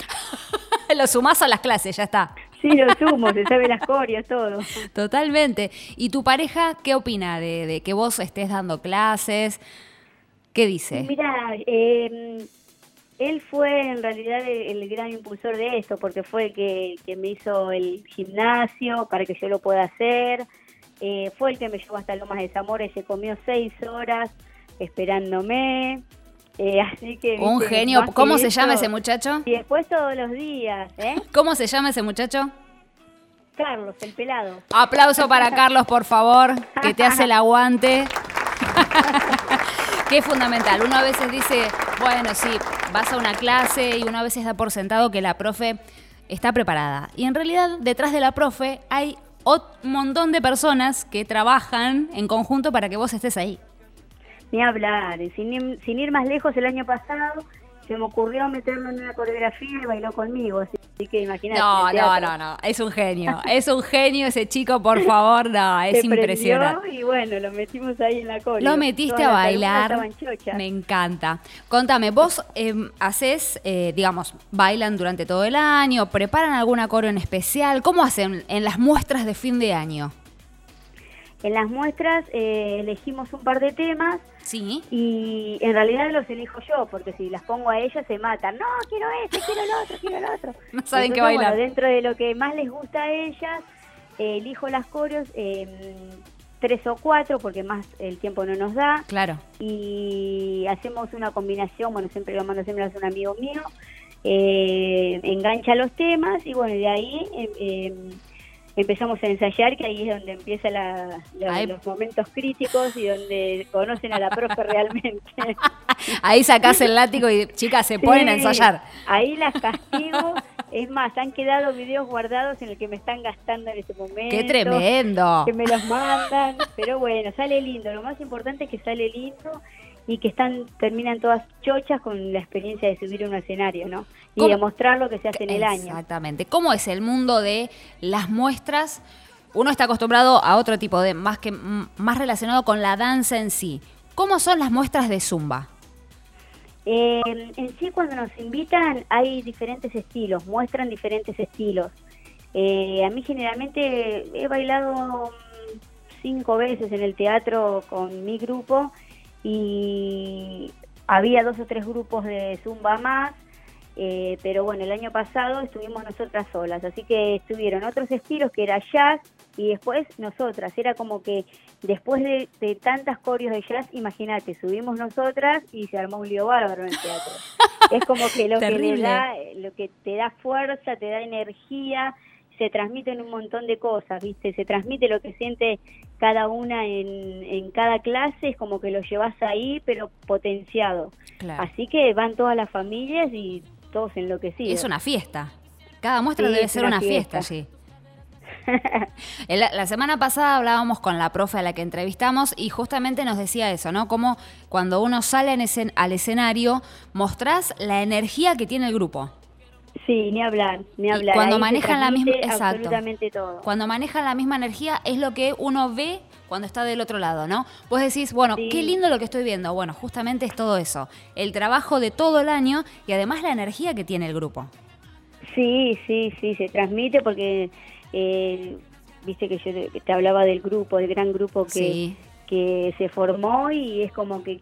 Speaker 2: Lo sumás a las clases, ya está.
Speaker 8: Sí, lo sumo, se sabe las coreos, todo.
Speaker 2: Totalmente. ¿Y tu pareja qué opina de, de que vos estés dando clases? ¿Qué dice?
Speaker 8: Mira, eh, él fue en realidad el, el gran impulsor de esto, porque fue el que, que me hizo el gimnasio para que yo lo pueda hacer. Eh, fue el que me llevó hasta Lomas de Zamora y se comió seis horas esperándome. Eh, así que
Speaker 2: Un genio. ¿Cómo se llama ese muchacho?
Speaker 8: Y después todos los días, ¿eh?
Speaker 2: ¿Cómo se llama ese muchacho?
Speaker 8: Carlos, el pelado.
Speaker 2: Aplauso para Carlos, por favor, que te hace el aguante. que es fundamental. Uno a veces dice, bueno, sí, vas a una clase y uno a veces da por sentado que la profe está preparada. Y en realidad, detrás de la profe hay un montón de personas que trabajan en conjunto para que vos estés ahí.
Speaker 8: Ni hablar, sin, ir- sin ir más lejos, el año pasado se me ocurrió meterlo en una coreografía y bailó conmigo, así, así que imagínate.
Speaker 2: No, no, no, no. Es un genio. Es un genio ese chico, por favor. No, es
Speaker 8: Se
Speaker 2: impresionante.
Speaker 8: Y bueno, lo metimos ahí en la cola.
Speaker 2: Lo metiste a bailar. Me encanta. Contame, vos eh, haces, eh, digamos, bailan durante todo el año, preparan alguna coro en especial. ¿Cómo hacen en las muestras de fin de año?
Speaker 8: En las muestras eh, elegimos un par de temas
Speaker 2: Sí.
Speaker 8: y en realidad los elijo yo, porque si las pongo a ellas se matan. No, quiero este, quiero el otro, quiero el otro.
Speaker 2: No saben qué bailar.
Speaker 8: bueno, dentro de lo que más les gusta a ellas, eh, elijo las coros, eh, tres o cuatro, porque más el tiempo no nos da.
Speaker 2: Claro.
Speaker 8: y hacemos una combinación, bueno, siempre lo mando siempre a un amigo mío, eh, engancha los temas y bueno, de ahí eh, empezamos a ensayar, que ahí es donde empiezan la- los momentos críticos y donde conocen a la profe realmente.
Speaker 2: Ahí sacás el látigo y chicas se ponen a ensayar.
Speaker 8: Ahí las castigo. Es más, han quedado videos guardados en el que me están gastando en este momento.
Speaker 2: ¡Qué tremendo!
Speaker 8: Que me los mandan. Pero bueno, sale lindo. Lo más importante es que sale lindo y que están terminan todas chochas con la experiencia de subir a un escenario, ¿no? Y
Speaker 2: ¿Cómo?
Speaker 8: demostrar lo que se hace en el año.
Speaker 2: Exactamente. ¿Cómo es el mundo de las muestras? Uno está acostumbrado a otro tipo de, más que más relacionado con la danza en sí. ¿Cómo son las muestras de zumba?
Speaker 8: Eh, en sí, cuando nos invitan, hay diferentes estilos, muestran diferentes estilos. Eh, a mí generalmente he bailado mm, cinco veces en el teatro con mi grupo y había dos o tres grupos de zumba más, eh, pero bueno, el año pasado estuvimos nosotras solas, así que estuvieron otros estilos que era jazz y después nosotras, era como que después de, de tantas coreos de jazz, imagínate, subimos nosotras y se armó un lío bárbaro en el teatro. es como que lo que le
Speaker 2: Terrible.
Speaker 8: da, lo que te da fuerza, te da energía, se transmiten un montón de cosas, ¿viste? Se transmite lo que siente cada una en, en cada clase, es como que lo llevas ahí, pero potenciado.
Speaker 2: Claro.
Speaker 8: Así que van todas las familias y todos enloquecidos.
Speaker 2: Es una fiesta. Cada muestra
Speaker 8: Sí,
Speaker 2: debe ser
Speaker 8: una
Speaker 2: una fiesta,
Speaker 8: fiesta.
Speaker 2: sí. La semana pasada hablábamos con la profe a la que entrevistamos y justamente nos decía eso, ¿no? Como cuando uno sale en escen- al escenario, mostrás la energía que tiene el grupo.
Speaker 8: Sí, ni hablar, ni
Speaker 2: Y
Speaker 8: hablar.
Speaker 2: cuando
Speaker 8: Ahí
Speaker 2: manejan la misma, exacto.
Speaker 8: absolutamente todo.
Speaker 2: Cuando manejan la misma energía es lo que uno ve cuando está del otro lado, ¿no? Vos decís, bueno,
Speaker 8: Sí.
Speaker 2: qué lindo lo que estoy viendo. Bueno, justamente es todo eso. El trabajo de todo el año y además la energía que tiene el grupo.
Speaker 8: Sí, sí, sí, se transmite porque, eh, viste que yo te, hablaba del grupo, del gran grupo que,
Speaker 2: Sí.
Speaker 8: que se formó y es como que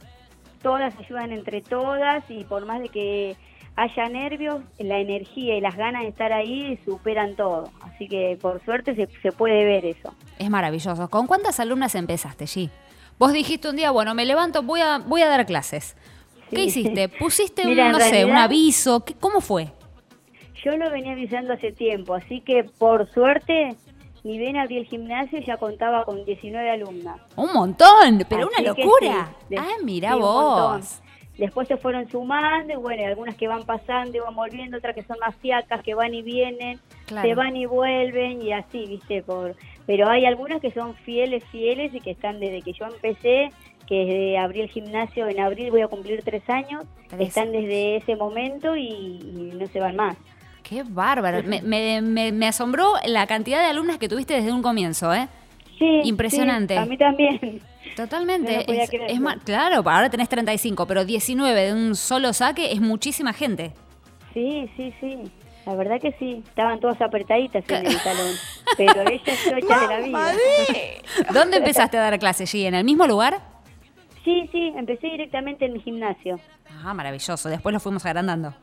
Speaker 8: todas ayudan entre todas y por más de que haya nervios, la energía y las ganas de estar ahí superan todo. Así que por suerte se, se puede ver eso.
Speaker 2: Es maravilloso. ¿Con cuántas alumnas empezaste, G? Vos dijiste un día, bueno, me levanto, voy a, voy a dar clases. ¿Qué hiciste? ¿Pusiste,
Speaker 8: Mira,
Speaker 2: un, no sé, un aviso? ¿Qué- ¿Cómo fue?
Speaker 8: Yo lo venía avisando hace tiempo, así que por suerte, ni bien abrí el gimnasio ya contaba con 19 alumnas.
Speaker 2: Un montón, pero
Speaker 8: Así
Speaker 2: una locura.
Speaker 8: sí, de-
Speaker 2: ah, mira
Speaker 8: sí,
Speaker 2: vos.
Speaker 8: Después se fueron sumando y bueno, algunas que van pasando y van volviendo, otras que son más fiacas, que van y vienen,
Speaker 2: Claro.
Speaker 8: se van y vuelven y así, viste, por pero hay algunas que son fieles, fieles y que están desde que yo empecé, que desde abrí el gimnasio en abril voy a cumplir tres años,
Speaker 2: Tres.
Speaker 8: están desde ese momento y, y no se van más.
Speaker 2: Qué bárbaro. Me, me- me- me asombró la cantidad de alumnas que tuviste desde un comienzo, ¿eh?
Speaker 8: Sí,
Speaker 2: Impresionante.
Speaker 8: sí, a mí también.
Speaker 2: Totalmente.
Speaker 8: No
Speaker 2: es, es ma- claro, ahora tenés 35, pero 19 de un solo saque es muchísima gente.
Speaker 8: Sí, sí, sí. La verdad que sí. Estaban todas apretaditas en el salón. Pero ellas chochas de la vida.
Speaker 2: ¿Dónde empezaste a dar clases, G? ¿En el mismo lugar?
Speaker 8: Sí, sí. Empecé directamente en mi gimnasio.
Speaker 2: Ah, maravilloso. Después lo fuimos agrandando.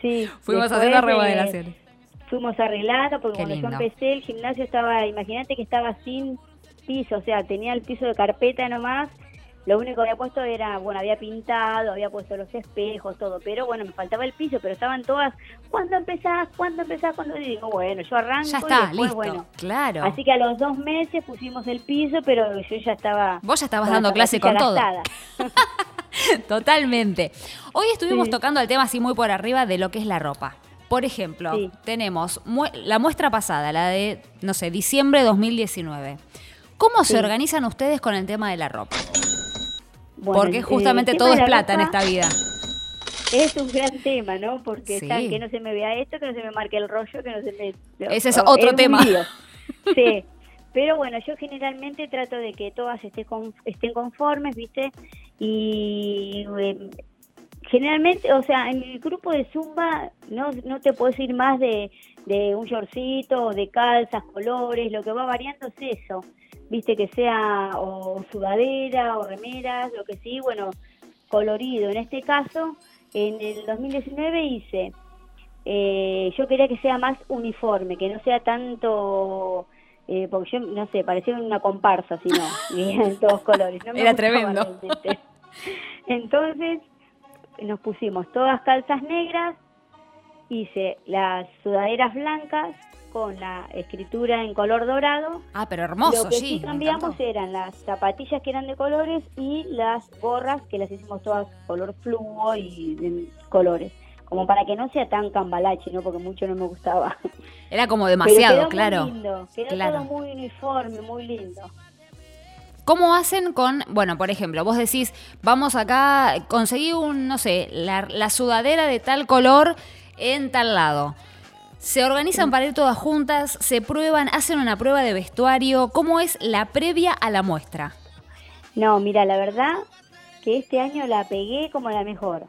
Speaker 8: Sí.
Speaker 2: Fuimos haciendo
Speaker 8: eh,
Speaker 2: remodelaciones.
Speaker 8: fuimos arreglando porque
Speaker 2: Qué
Speaker 8: cuando
Speaker 2: lindo.
Speaker 8: yo empecé el gimnasio estaba, imagínate que estaba sin piso, o sea, tenía el piso de carpeta nomás. Lo único que había puesto era, bueno, había pintado, había puesto los espejos, todo, pero bueno, me faltaba el piso, pero estaban todas, ¿cuándo empezás? ¿Cuándo empezás? ¿Cuándo? Y digo, bueno, yo arranco
Speaker 2: Ya
Speaker 8: y
Speaker 2: está,
Speaker 8: después,
Speaker 2: listo.
Speaker 8: bueno.
Speaker 2: Claro.
Speaker 8: Así que a los dos meses pusimos el piso, pero yo ya estaba...
Speaker 2: Vos ya estabas dando clase con todo. Totalmente. Hoy estuvimos
Speaker 8: Sí.
Speaker 2: tocando el tema así muy por arriba de lo que es la ropa. Por ejemplo,
Speaker 8: Sí.
Speaker 2: tenemos la muestra pasada, la de, no sé, diciembre de 2019. ¿Cómo se organizan ustedes con el tema de la ropa?
Speaker 8: Bueno,
Speaker 2: Porque justamente todo es plata en esta vida.
Speaker 8: Es un gran tema, ¿no? Porque
Speaker 2: Sí.
Speaker 8: están, que no se me vea esto, que no se me marque el rollo, que no se me...
Speaker 2: Ese es otro
Speaker 8: un
Speaker 2: tema.
Speaker 8: Sí. Pero bueno, yo generalmente trato de que todas estén, con- estén conformes, ¿viste? Y eh, generalmente, o sea, en el grupo de Zumba no, no te puedes ir más de, de un shortcito, de calzas, colores, lo que va variando es eso. Viste que sea o sudadera o remeras, lo que sí, bueno, colorido. En este caso, en el 2019 hice, eh, yo quería que sea más uniforme, que no sea tanto, eh, porque yo, no sé, parecía una comparsa, si no, y en todos colores. No me
Speaker 2: Era tremendo.
Speaker 8: realmente. Entonces, nos pusimos todas calzas negras, hice las sudaderas blancas con la escritura en color dorado
Speaker 2: Ah, pero hermoso,
Speaker 8: lo que
Speaker 2: sí.
Speaker 8: cambiamos eran las zapatillas que eran de colores y las gorras que las hicimos todas color fluo y de colores. Como para que no sea tan cambalache, ¿no? Porque mucho no me gustaba.
Speaker 2: Era como
Speaker 8: Pero
Speaker 2: demasiado,
Speaker 8: quedó
Speaker 2: claro.
Speaker 8: Muy lindo, quedó
Speaker 2: Claro.
Speaker 8: todo muy uniforme, muy lindo.
Speaker 2: ¿Cómo hacen con, bueno, por ejemplo, vos decís, vamos acá, conseguí un, no sé, la, la sudadera de tal color en tal lado? ¿Se organizan para ir todas juntas? ¿Se prueban? ¿Hacen una prueba de vestuario? ¿Cómo es la previa a la muestra?
Speaker 8: No, mira, la verdad que este año la pegué como la mejor.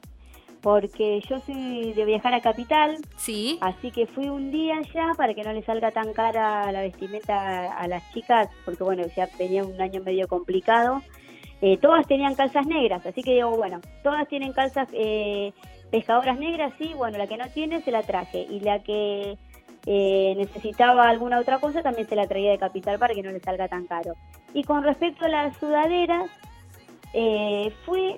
Speaker 8: Porque yo soy de viajar a Capital,
Speaker 2: Sí.
Speaker 8: Así que fui un día ya para que no le salga tan cara la vestimenta a las chicas, porque bueno, ya tenía un año medio complicado. Eh, todas tenían calzas negras, así que digo, bueno, todas tienen calzas eh, pescadoras negras, sí, bueno, la que no tiene se la traje. Y la que eh, necesitaba alguna otra cosa también se la traía de capital para que no le salga tan caro. Y con respecto a las sudaderas, eh, fui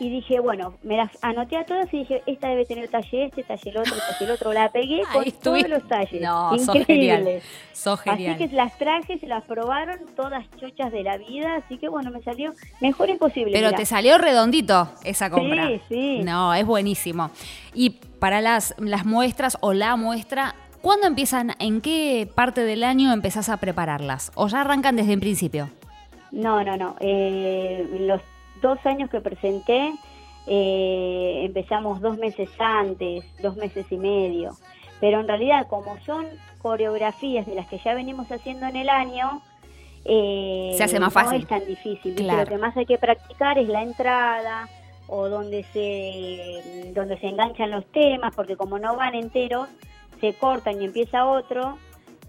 Speaker 8: y dije, bueno, me las anoté a todas y dije, esta debe tener talle este, talle el otro, talle el otro. La pegué con todos los talles.
Speaker 2: No, sos genial.
Speaker 8: Increíbles.
Speaker 2: Sos genial.
Speaker 8: Así que las traje, se las probaron, todas chochas de la vida, así que bueno, me salió mejor imposible.
Speaker 2: Pero
Speaker 8: mirá.
Speaker 2: te salió redondito esa compra.
Speaker 8: Sí, sí.
Speaker 2: No, es buenísimo. Y para las, las muestras o la muestra, ¿Cuándo empiezan, en qué parte del año empezás a prepararlas? ¿O ya arrancan desde el principio?
Speaker 8: No, no, no. Eh, los dos años que presenté, eh, empezamos dos meses antes, dos meses y medio. Pero en realidad, como son coreografías de las que ya venimos haciendo en el año, eh,
Speaker 2: Se hace más
Speaker 8: no
Speaker 2: fácil.
Speaker 8: es tan difícil.
Speaker 2: Claro.
Speaker 8: Lo que más hay que practicar es la entrada o donde se, donde se enganchan los temas, porque como no van enteros, se cortan y empieza otro.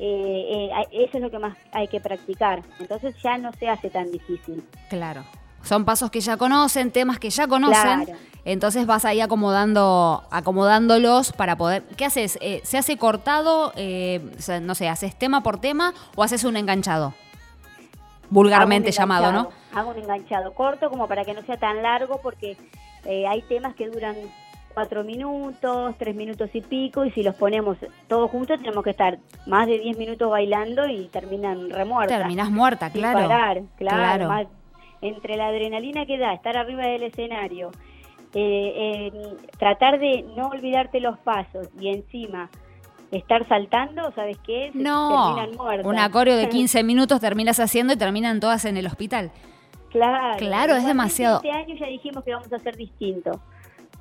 Speaker 8: eh, eh, eso es lo que más hay que practicar. Entonces ya no se hace tan difícil.
Speaker 2: Claro. Son pasos que ya conocen, temas que ya conocen.
Speaker 8: Claro.
Speaker 2: Entonces vas ahí acomodando, acomodándolos para poder. ¿Qué haces? Eh, ¿Se hace cortado? eh, no sé, ¿haces tema por tema o haces un enganchado? Vulgarmente llamado, ¿no?
Speaker 8: Hago un enganchado corto como para que no sea tan largo porque eh, hay temas que duran cuatro minutos, tres minutos y pico y si los ponemos todos juntos tenemos que estar más de diez minutos bailando y terminan remuertas.
Speaker 2: Terminás muerta,
Speaker 8: Sin
Speaker 2: claro.
Speaker 8: parar, claro.
Speaker 2: Claro.
Speaker 8: más- entre la adrenalina que da, estar arriba del escenario, eh, eh, tratar de no olvidarte los pasos y encima estar saltando, ¿sabes qué? Se
Speaker 2: No,
Speaker 8: terminan muertas.
Speaker 2: un acorio de 15 minutos terminas haciendo y terminan todas en el hospital.
Speaker 8: Claro,
Speaker 2: Claro, es demasiado.
Speaker 8: Este año ya dijimos que vamos a hacer distinto.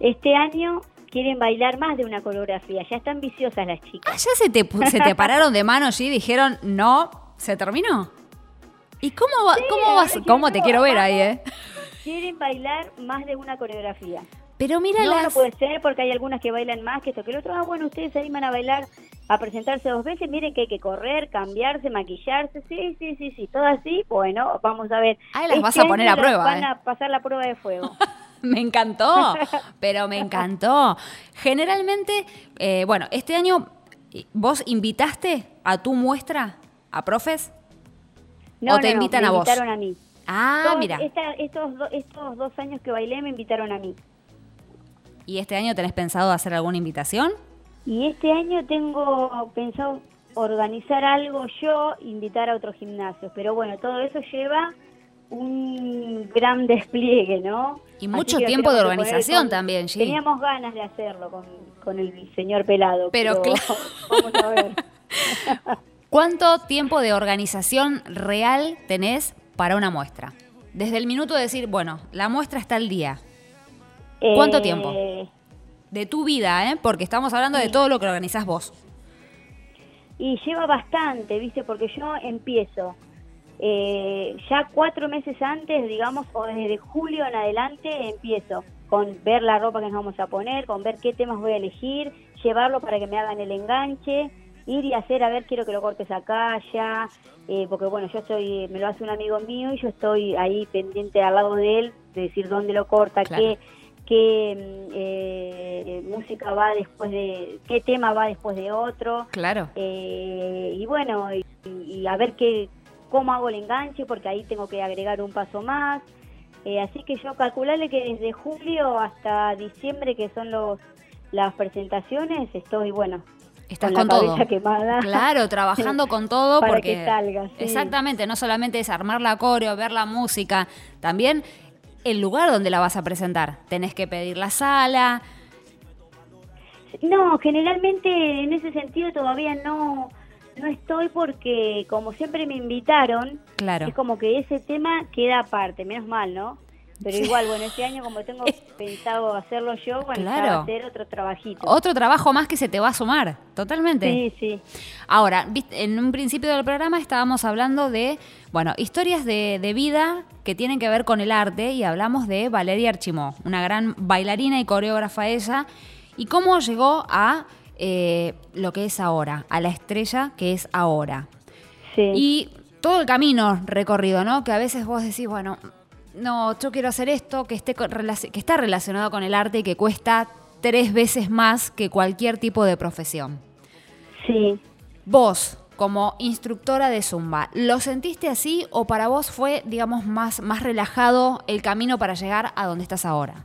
Speaker 8: Este año quieren bailar más de una coreografía, ya están viciosas las
Speaker 2: Ah,
Speaker 8: chicas.
Speaker 2: ya se te, se te pararon de manos y dijeron, no, se terminó. ¿Y cómo, va- cómo vas? ¿Cómo te
Speaker 8: quiero-
Speaker 2: ver ahí, eh?
Speaker 8: Quieren bailar más de una coreografía.
Speaker 2: Pero mira
Speaker 8: No, no puede ser porque hay algunas que bailan más que esto que el otro. Ah, bueno, ustedes se animan a bailar, a presentarse dos veces. Miren que hay que correr, cambiarse, maquillarse. Sí, sí, sí, sí. Todo así. Bueno, vamos a ver.
Speaker 2: Ah, las vas
Speaker 8: Este
Speaker 2: a poner a prueba,
Speaker 8: Van
Speaker 2: eh.
Speaker 8: a pasar la prueba de fuego.
Speaker 2: Me encantó, pero me encantó. Generalmente, eh, bueno, este año, ¿vos invitaste a tu muestra a profes?
Speaker 8: No,
Speaker 2: ¿O te
Speaker 8: no, no,
Speaker 2: invitan
Speaker 8: me
Speaker 2: a vos?
Speaker 8: invitaron a mí.
Speaker 2: Ah,
Speaker 8: Todos
Speaker 2: mira.
Speaker 8: esta- estos, do- estos dos años que bailé me invitaron a mí.
Speaker 2: ¿Y este año tenés pensado hacer alguna invitación?
Speaker 8: Y este año tengo pensado organizar algo yo, invitar a otros gimnasios. Pero bueno, todo eso lleva un gran despliegue, ¿no?
Speaker 2: Y mucho tiempo de organización
Speaker 8: con-
Speaker 2: también.
Speaker 8: Teníamos ganas de hacerlo con, con el señor pelado.
Speaker 2: Pero
Speaker 8: Pero,
Speaker 2: claro.
Speaker 8: vamos a ver.
Speaker 2: ¿Cuánto tiempo de organización real tenés para una muestra? Desde el minuto de decir, bueno, la muestra está al día. ¿Cuánto
Speaker 8: Eh,
Speaker 2: tiempo? De tu vida, ¿eh? Porque estamos hablando de todo lo que organizás vos.
Speaker 8: Y lleva bastante, ¿viste? Porque yo empiezo eh, ya cuatro meses antes, digamos, o desde julio en adelante, empiezo con ver la ropa que nos vamos a poner, con ver qué temas voy a elegir, llevarlo para que me hagan el enganche, ir y hacer, a ver, quiero que lo cortes acá, allá, eh, porque bueno, yo estoy, me lo hace un amigo mío y yo estoy ahí pendiente al lado de él, de decir dónde lo corta,
Speaker 2: Claro.
Speaker 8: qué, qué mm, eh, música va después de, qué tema va después de otro.
Speaker 2: Claro.
Speaker 8: Eh, y bueno, y, y a ver qué, cómo hago el enganche, porque ahí tengo que agregar un paso más. Eh, así que yo calcularle que desde julio hasta diciembre, que son los las presentaciones, estoy, bueno,
Speaker 2: Estás
Speaker 8: con
Speaker 2: con,
Speaker 8: la
Speaker 2: todo.
Speaker 8: quemada.
Speaker 2: Claro, trabajando con todo
Speaker 8: Para
Speaker 2: porque
Speaker 8: que salga, sí.
Speaker 2: exactamente, no solamente es armar la coreo, ver la música, también el lugar donde la vas a presentar. Tenés que pedir la sala.
Speaker 8: No, generalmente en ese sentido todavía no, no estoy porque como siempre me invitaron,
Speaker 2: Claro.
Speaker 8: es como que ese tema queda aparte, menos mal, ¿no? Pero igual, bueno, este año como tengo pensado hacerlo yo, bueno,
Speaker 2: Claro.
Speaker 8: va a ser otro trabajito.
Speaker 2: Otro trabajo más que se te va a sumar, totalmente.
Speaker 8: Sí, sí.
Speaker 2: Ahora, en un principio del programa estábamos hablando de, bueno, historias de, de vida que tienen que ver con el arte y hablamos de Valeria Archimó, una gran bailarina y coreógrafa ella, y cómo llegó a eh, lo que es ahora, a la estrella que es ahora.
Speaker 8: Sí.
Speaker 2: Y todo el camino recorrido, ¿no? Que a veces vos decís, bueno, no, yo quiero hacer esto que, esté con- que está relacionado con el arte y que cuesta tres veces más que cualquier tipo de profesión.
Speaker 8: Sí.
Speaker 2: Vos, como instructora de Zumba, ¿lo sentiste así o para vos fue, digamos, más, más relajado el camino para llegar a donde estás ahora?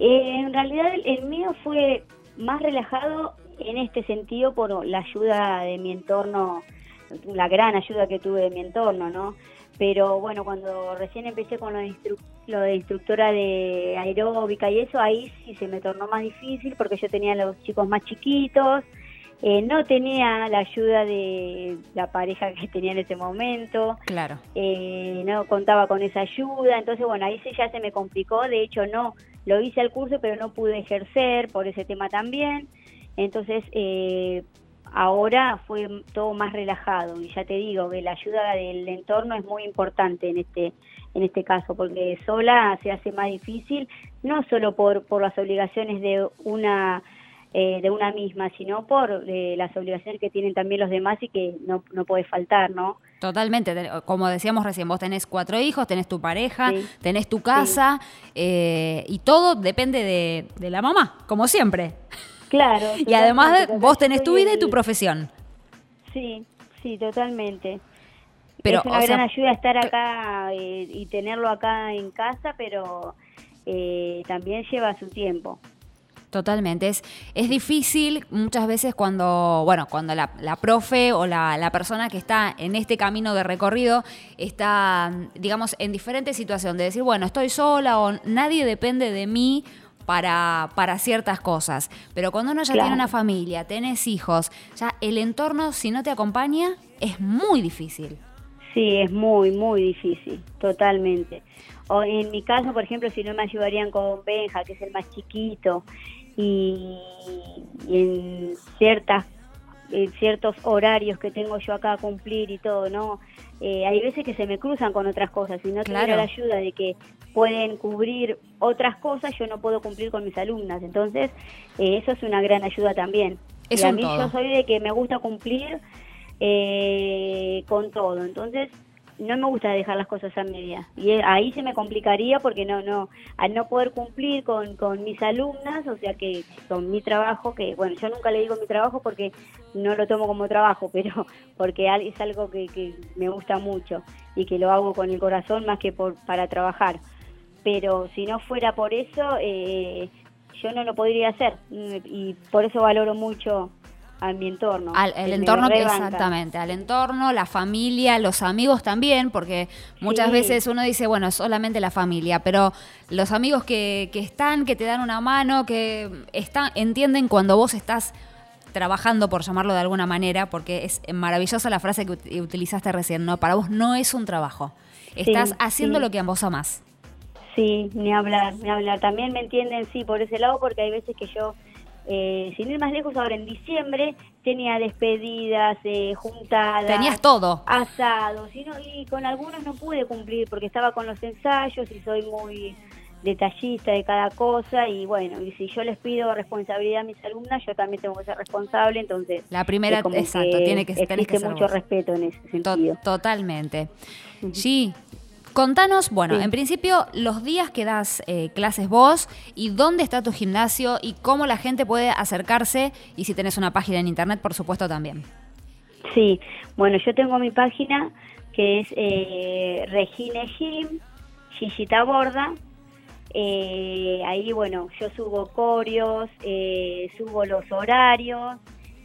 Speaker 8: Eh, en realidad el, el mío fue más relajado en este sentido por la ayuda de mi entorno, la gran ayuda que tuve de mi entorno, ¿no? Pero bueno, cuando recién empecé con lo de, instru- lo de instructora de aeróbica y eso, ahí sí se me tornó más difícil porque yo tenía a los chicos más chiquitos Eh, no tenía la ayuda de la pareja que tenía en ese momento,
Speaker 2: Claro.
Speaker 8: eh, no contaba con esa ayuda, entonces bueno, ahí sí ya se me complicó, de hecho no, lo hice al curso pero no pude ejercer por ese tema también, entonces eh, ahora fue todo más relajado y ya te digo que la ayuda del entorno es muy importante en este en este caso porque sola se hace más difícil no solo por por las obligaciones de una eh, de una misma sino por eh, las obligaciones que tienen también los demás y que no no puede faltar no
Speaker 2: Totalmente, como decíamos recién, vos tenés cuatro hijos, tenés tu pareja,
Speaker 8: Sí.
Speaker 2: tenés tu casa eh, y todo depende de, de la mamá, como siempre.
Speaker 8: Claro
Speaker 2: Y además vos tenés tu vida y tu profesión.
Speaker 8: Sí, sí, totalmente.
Speaker 2: Pero,
Speaker 8: es una
Speaker 2: sea,
Speaker 8: gran ayuda estar acá eh, y tenerlo acá en casa, pero eh, también lleva su tiempo.
Speaker 2: Totalmente. Es, es difícil muchas veces cuando, bueno, cuando la, la profe o la, la persona que está en este camino de recorrido está, digamos, en diferente situación de decir, bueno, estoy sola o nadie depende de mí para, para ciertas cosas. Pero cuando uno ya
Speaker 8: Claro.
Speaker 2: tiene una familia, tenés hijos, ya el entorno, si no te acompaña, es muy difícil.
Speaker 8: Sí, es muy, muy difícil, totalmente. O en mi caso, por ejemplo, si no me ayudarían con Benja, que es el más chiquito, y, y en ciertas en ciertos horarios que tengo yo acá a cumplir y todo, ¿no? Eh, hay veces que se me cruzan con otras cosas. Si no
Speaker 2: Claro.
Speaker 8: la ayuda de que pueden cubrir otras cosas, yo no puedo cumplir con mis alumnas. Entonces, eh, eso es una gran ayuda también.
Speaker 2: Es
Speaker 8: y a mí
Speaker 2: todo.
Speaker 8: yo soy de que me gusta cumplir eh, con todo. Entonces, no me gusta dejar las cosas a medias. Y eh, ahí se me complicaría porque no, no, al no poder cumplir con, con mis alumnas, o sea que con mi trabajo, que bueno, yo nunca le digo mi trabajo porque no lo tomo como trabajo, pero porque es algo que, que me gusta mucho y que lo hago con el corazón más que por, para trabajar. Pero si no fuera por eso, eh, yo no lo podría hacer Mm, y por eso valoro mucho a mi entorno.
Speaker 2: Al, el entorno, que exactamente, al entorno, la familia, los amigos también, porque muchas
Speaker 8: Sí.
Speaker 2: veces uno dice, bueno, solamente la familia, pero los amigos que, que están, que te dan una mano, que están, entienden cuando vos estás trabajando, por llamarlo de alguna manera, porque es maravillosa la frase que ut- utilizaste recién, ¿no? Para vos no es un trabajo. Estás
Speaker 8: Sí,
Speaker 2: haciendo
Speaker 8: sí.
Speaker 2: lo que vos amás.
Speaker 8: Sí, ni hablar, ni hablar. También me entienden, sí, por ese lado, porque hay veces que yo, eh, sin ir más lejos, ahora en diciembre tenía despedidas, eh, juntadas.
Speaker 2: Tenías todo.
Speaker 8: Asados, y, no- y con algunos no pude cumplir porque estaba con los ensayos y soy muy detallista de cada cosa y bueno, y si yo les pido responsabilidad a mis alumnas, yo también tengo que ser responsable, entonces
Speaker 2: La primera, exacto, tiene que,
Speaker 8: existe
Speaker 2: que ser
Speaker 8: mucho
Speaker 2: vos.
Speaker 8: respeto en ese
Speaker 2: To-
Speaker 8: sentido.
Speaker 2: totalmente. Sí. Contanos, bueno,
Speaker 8: Sí.
Speaker 2: en principio, los días que das eh, clases vos y dónde está tu gimnasio y cómo la gente puede acercarse y si tenés una página en internet, por supuesto, también.
Speaker 8: Sí, bueno, yo tengo mi página que es eh, Regine Gym, Gigita Borda. Eh, ahí, bueno, yo subo corios, eh, subo los horarios.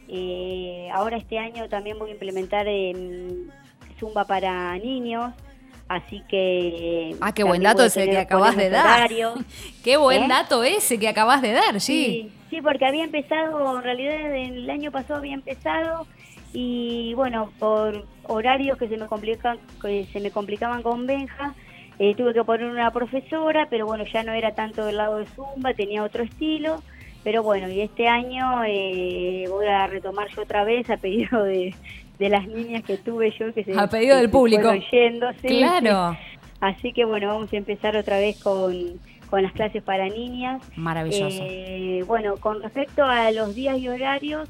Speaker 8: Eh, ahora este año también voy a implementar em, Zumba para niños. Así que...
Speaker 2: Ah, qué buen
Speaker 8: también
Speaker 2: dato ese que acabas de dar. Qué buen
Speaker 8: ¿Eh?
Speaker 2: dato ese que acabas de dar, sí.
Speaker 8: Sí, sí, porque había empezado, en realidad el año pasado había empezado y bueno, por horarios que se me complican, que se me complicaban con Benja, eh, tuve que poner una profesora, pero bueno, ya no era tanto del lado de Zumba, tenía otro estilo, pero bueno, y este año eh, voy a retomar yo otra vez a pedido de, de las niñas que tuve yo, que se,
Speaker 2: A pedido
Speaker 8: que
Speaker 2: del público.
Speaker 8: yendo, sí,
Speaker 2: Claro.
Speaker 8: sí. Así que bueno, vamos a empezar otra vez con, con las clases para niñas.
Speaker 2: Maravilloso.
Speaker 8: Eh, bueno, con respecto a los días y horarios,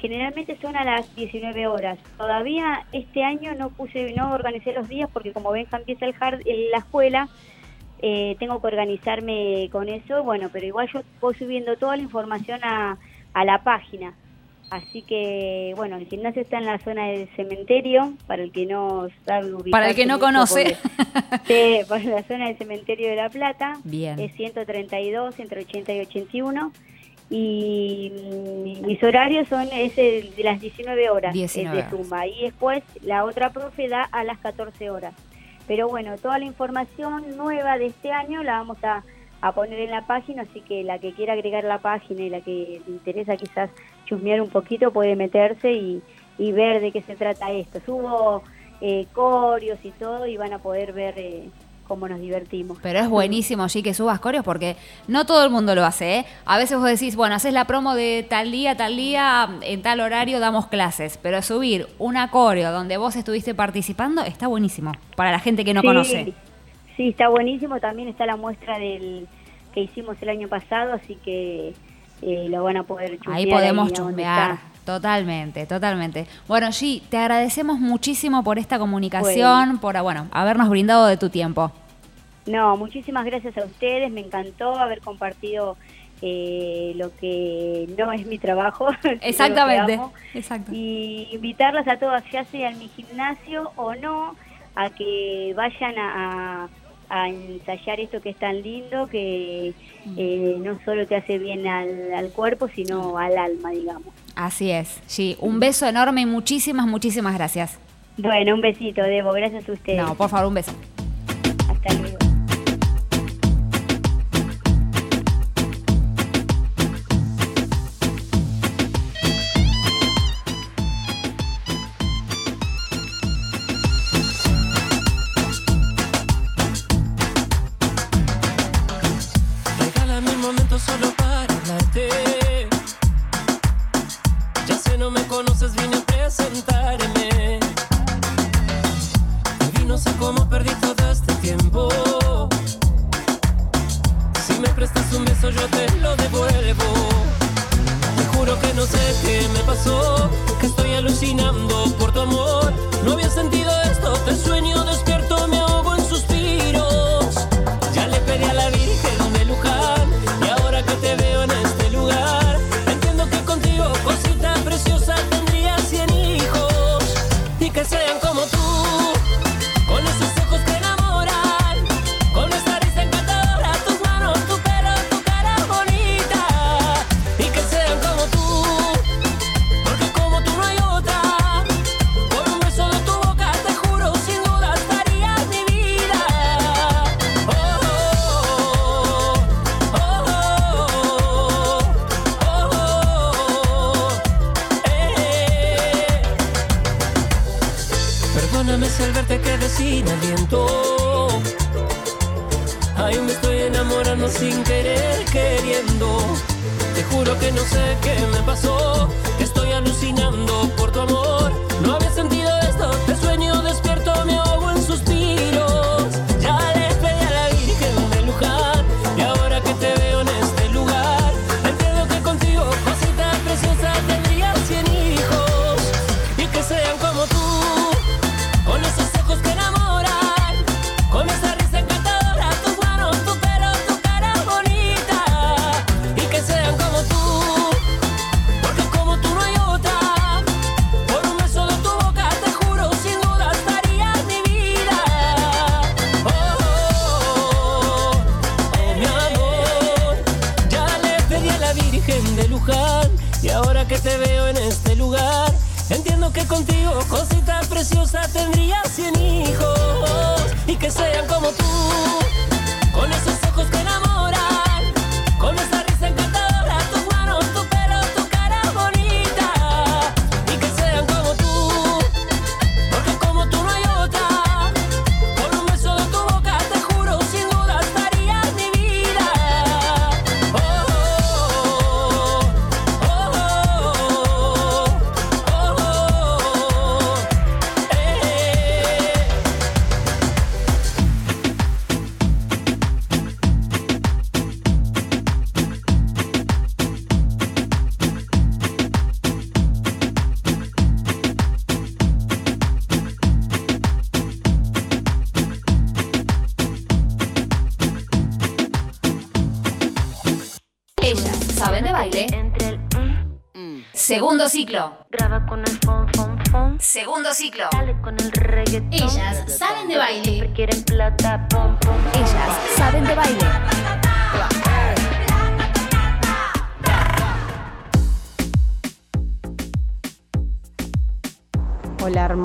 Speaker 8: generalmente son a las 19 horas. Todavía este año no puse, no organicé los días porque como Benja empieza el en la escuela, eh, tengo que organizarme con eso. Bueno, pero igual yo voy subiendo toda la información a, a la página. Así que, bueno, el gimnasio está en la zona del cementerio, para el que no sabe
Speaker 2: Para el que no conoce.
Speaker 8: Sí, por la zona del cementerio de La Plata.
Speaker 2: Bien.
Speaker 8: Es 132, entre 80 y 81. Y mm, mis horarios son ese de las 19 horas, es
Speaker 2: 19
Speaker 8: de. Zumba. Y después la otra profe da a las 14 horas. Pero bueno, toda la información nueva de este año la vamos a, a poner en la página, así que la que quiera agregar la página y la que le interesa quizás chusmear un poquito puede meterse y, y ver de qué se trata esto. Subo eh, corios y todo y van a poder ver eh, cómo nos divertimos.
Speaker 9: Pero es buenísimo, allí que subas coreos porque no todo el mundo lo hace. ¿eh? A veces vos decís, bueno, haces la promo de tal día, tal día, en tal horario damos clases. Pero subir una coreo donde vos estuviste participando está buenísimo para la gente que no
Speaker 8: Sí,
Speaker 9: conoce.
Speaker 8: Sí, está buenísimo. También está la muestra del que hicimos el año pasado, así que eh, lo van a poder chusmear.
Speaker 9: Ahí podemos
Speaker 8: a donde
Speaker 9: chusmear.
Speaker 8: está.
Speaker 9: Totalmente, totalmente. Bueno, G, te agradecemos muchísimo por esta comunicación, por bueno, habernos brindado de tu tiempo.
Speaker 8: No, muchísimas gracias a ustedes. Me encantó haber compartido eh, lo que no es mi trabajo.
Speaker 9: Exactamente. Exacto.
Speaker 8: Y invitarlas a todas, ya sea en mi gimnasio o no, a que vayan a, a- a ensayar esto que es tan lindo, que eh, no solo te hace bien al, al cuerpo, sino al alma, digamos.
Speaker 9: Así es, G. Un beso enorme y muchísimas, muchísimas gracias.
Speaker 8: Bueno, un besito, Debo. Gracias a ustedes.
Speaker 9: No, por favor, un beso.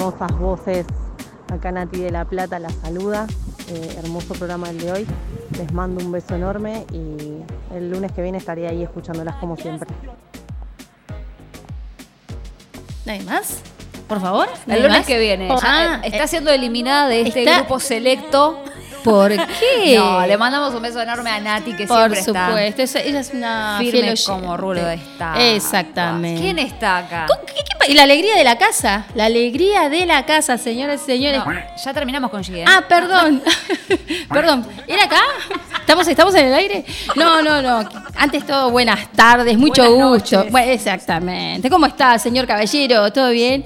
Speaker 10: Hermosas voces. Acá Nati de La Plata la saluda. Eh, hermoso programa el de hoy.
Speaker 11: Les mando un beso enorme y el lunes que viene estaré ahí escuchándolas como siempre.
Speaker 12: ¿Nadie más? Por favor.
Speaker 2: El
Speaker 12: ¿nadie
Speaker 2: lunes
Speaker 12: más?
Speaker 2: que viene.
Speaker 12: Ah,
Speaker 2: eh, está siendo eliminada de este
Speaker 12: está-
Speaker 2: grupo selecto.
Speaker 12: ¿Por qué?
Speaker 2: No, le mandamos un beso enorme a Nati, que
Speaker 12: Por
Speaker 2: siempre está
Speaker 12: supuesto, es- ella es una
Speaker 2: firme
Speaker 12: fiel
Speaker 2: como rulo de esta.
Speaker 12: Exactamente.
Speaker 2: ¿Quién está acá?
Speaker 12: ¿Qué- qué y la alegría de la casa, la alegría de la casa, señoras y señores.
Speaker 2: No, ya terminamos con G, ¿eh?
Speaker 12: Ah, perdón. perdón. ¿Era acá? ¿Estamos, ¿Estamos en el aire? No, no, no. Antes todo, buenas tardes, mucho
Speaker 2: Buenas
Speaker 12: gusto. Bueno, exactamente. ¿Cómo está, señor caballero? ¿Todo bien?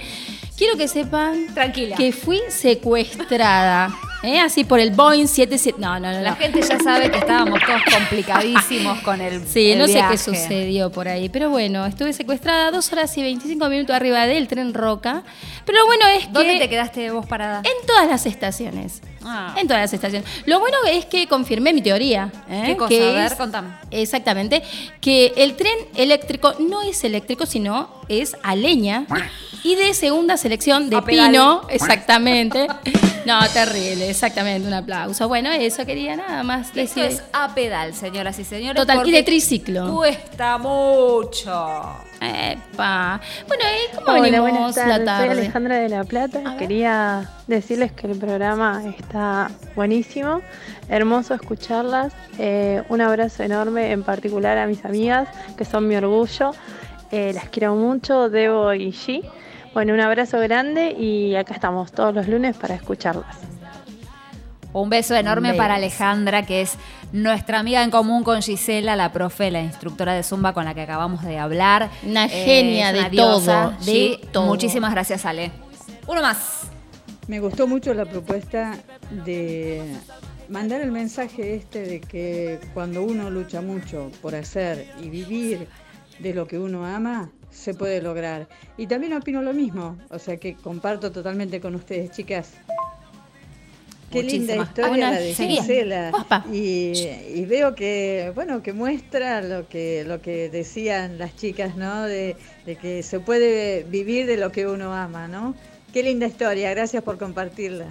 Speaker 12: Quiero que sepan
Speaker 2: Tranquila.
Speaker 12: que fui secuestrada. ¿Eh? Así por el Boeing 77. No, no, no.
Speaker 2: La
Speaker 12: no.
Speaker 2: gente ya sabe que estábamos todos complicadísimos con el
Speaker 12: Sí,
Speaker 2: el
Speaker 12: no sé qué sucedió por ahí, pero bueno, estuve secuestrada dos horas y 25 minutos arriba del tren Roca. Pero lo bueno es
Speaker 2: ¿Dónde
Speaker 12: que
Speaker 2: te quedaste vos parada?
Speaker 12: en todas las estaciones.
Speaker 2: Ah.
Speaker 12: En todas las estaciones. Lo bueno es que confirmé mi teoría. ¿eh?
Speaker 2: ¿Qué cosa?
Speaker 12: Que
Speaker 2: a ver,
Speaker 12: es-
Speaker 2: contame.
Speaker 12: Exactamente. Que el tren eléctrico no es eléctrico, sino es a leña. Y de segunda selección de
Speaker 2: A pedal.
Speaker 12: pino. Exactamente. No, terrible, exactamente. Un aplauso. Bueno, eso quería nada más
Speaker 2: Esto
Speaker 12: decir.
Speaker 2: es a pedal, señoras y señores.
Speaker 12: Total, y de triciclo.
Speaker 2: Cuesta mucho.
Speaker 12: Epa. Bueno, ¿y cómo
Speaker 11: Hola,
Speaker 12: venimos
Speaker 11: buenas
Speaker 12: la
Speaker 11: tardes. Soy
Speaker 12: tarde?
Speaker 11: Alejandra de La Plata. Quería decirles que el programa está buenísimo, hermoso escucharlas. Eh, un abrazo enorme en particular a mis amigas, que son mi orgullo. Eh, las quiero mucho, Debo y G. Bueno, un abrazo grande y acá estamos todos los lunes para escucharlas.
Speaker 2: Un beso enorme para. Alejandra, que es nuestra amiga en común con Gisela, la profe, la instructora de Zumba con la que acabamos de hablar.
Speaker 12: Una
Speaker 2: Eh,
Speaker 12: genia
Speaker 2: es
Speaker 12: de
Speaker 2: diosa.
Speaker 12: todo,
Speaker 2: Sí,
Speaker 12: de todo.
Speaker 2: Muchísimas gracias, Ale. Uno más.
Speaker 5: Me gustó mucho la propuesta de mandar el mensaje este de que cuando uno lucha mucho por hacer y vivir de lo que uno ama, se puede lograr. Y también opino lo mismo, o sea que comparto totalmente con ustedes, chicas. Qué linda historia la de. Gisela. Y veo que, bueno, que muestra lo que, lo que decían las chicas, ¿no? De, de que se puede vivir de lo que uno ama, ¿no? Qué linda historia, gracias por compartirla.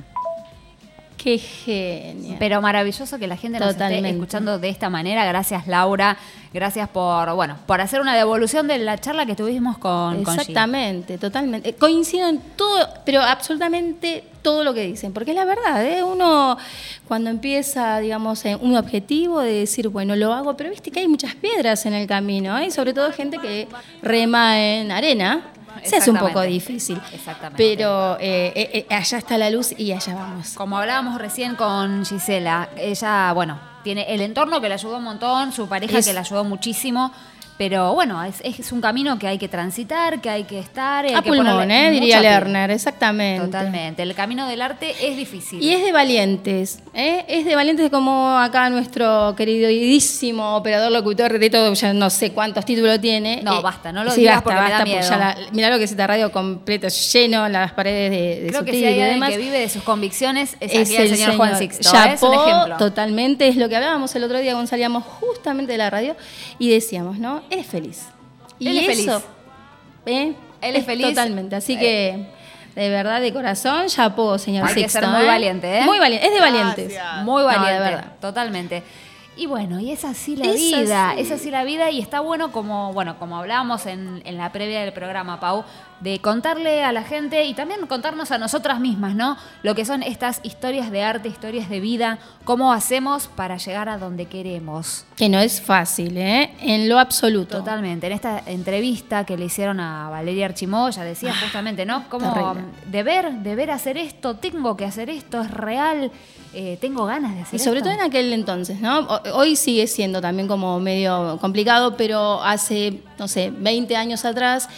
Speaker 12: Qué genia.
Speaker 2: Pero maravilloso que la gente nos esté escuchando de esta manera. Gracias, Laura. Gracias por, bueno, por hacer una devolución de la charla que tuvimos con.
Speaker 12: Exactamente, totalmente. Eh, Coincido en todo, pero absolutamente todo lo que dicen, porque es la verdad, ¿eh? uno cuando empieza, digamos, en un objetivo de decir, bueno, lo hago, pero viste que hay muchas piedras en el camino, ¿eh? y sobre todo gente que rema en arena, se hace un poco difícil.
Speaker 2: Exactamente.
Speaker 12: Pero eh, eh, eh, allá está la luz y allá vamos.
Speaker 2: Como hablábamos recién con Gisela, ella, bueno, tiene el entorno que le ayudó un montón, su pareja
Speaker 12: Es-
Speaker 2: que le ayudó muchísimo, pero bueno, es, es un camino que hay que transitar, que hay que estar. hay
Speaker 12: A
Speaker 2: que
Speaker 12: pulmón, ¿eh? diría. Lerner, exactamente.
Speaker 2: Totalmente. El camino del arte es difícil.
Speaker 12: Y es de valientes, ¿eh? es de valientes como acá nuestro queridísimo operador locutor de todo, ya no sé cuántos títulos tiene.
Speaker 2: No,
Speaker 12: Eh,
Speaker 2: basta, no lo
Speaker 12: sí,
Speaker 2: digas
Speaker 12: basta,
Speaker 2: porque me da
Speaker 12: basta, porque
Speaker 2: miedo.
Speaker 12: ya la- mirá lo que es esta radio completo, lleno las paredes de, de
Speaker 2: Creo que si hay alguien que vive de sus convicciones es,
Speaker 12: Es
Speaker 2: aquí el, señor, Juan Sixto. ¿eh? es un ejemplo.
Speaker 12: totalmente, es lo que hablábamos el otro día cuando salíamos justamente de la radio y decíamos, ¿no? Eres feliz. Y
Speaker 2: Él es
Speaker 12: eso,
Speaker 2: feliz.
Speaker 12: ¿eh?
Speaker 2: Él es feliz.
Speaker 12: Totalmente, así
Speaker 2: Eh.
Speaker 12: que de verdad, de corazón, chapó, señor
Speaker 2: Hay que ser muy
Speaker 12: ¿eh?
Speaker 2: valiente, ¿eh?
Speaker 12: Muy valiente, es de valientes.
Speaker 3: Gracias.
Speaker 2: Muy
Speaker 12: No, de
Speaker 2: valiente,
Speaker 12: verdad.
Speaker 2: totalmente. Y bueno, y es así la
Speaker 12: Es
Speaker 2: vida,
Speaker 12: así.
Speaker 2: es así la vida y está bueno como, bueno, como hablábamos en, en la previa del programa, Pau, de contarle a la gente y también contarnos a nosotras mismas, ¿no? Lo que son estas historias de arte, historias de vida, cómo hacemos para llegar a donde queremos.
Speaker 12: Que no es fácil, ¿eh? En lo absoluto.
Speaker 2: Totalmente. En esta entrevista que le hicieron a Valeria Archimó, ya decía justamente, ¿no? Como deber, deber hacer esto, tengo que hacer esto, es real, eh, tengo ganas de hacer
Speaker 12: Y sobre
Speaker 2: esto.
Speaker 12: todo en aquel entonces, ¿no? Hoy sigue siendo también como medio complicado, pero hace, no sé, 20 años atrás,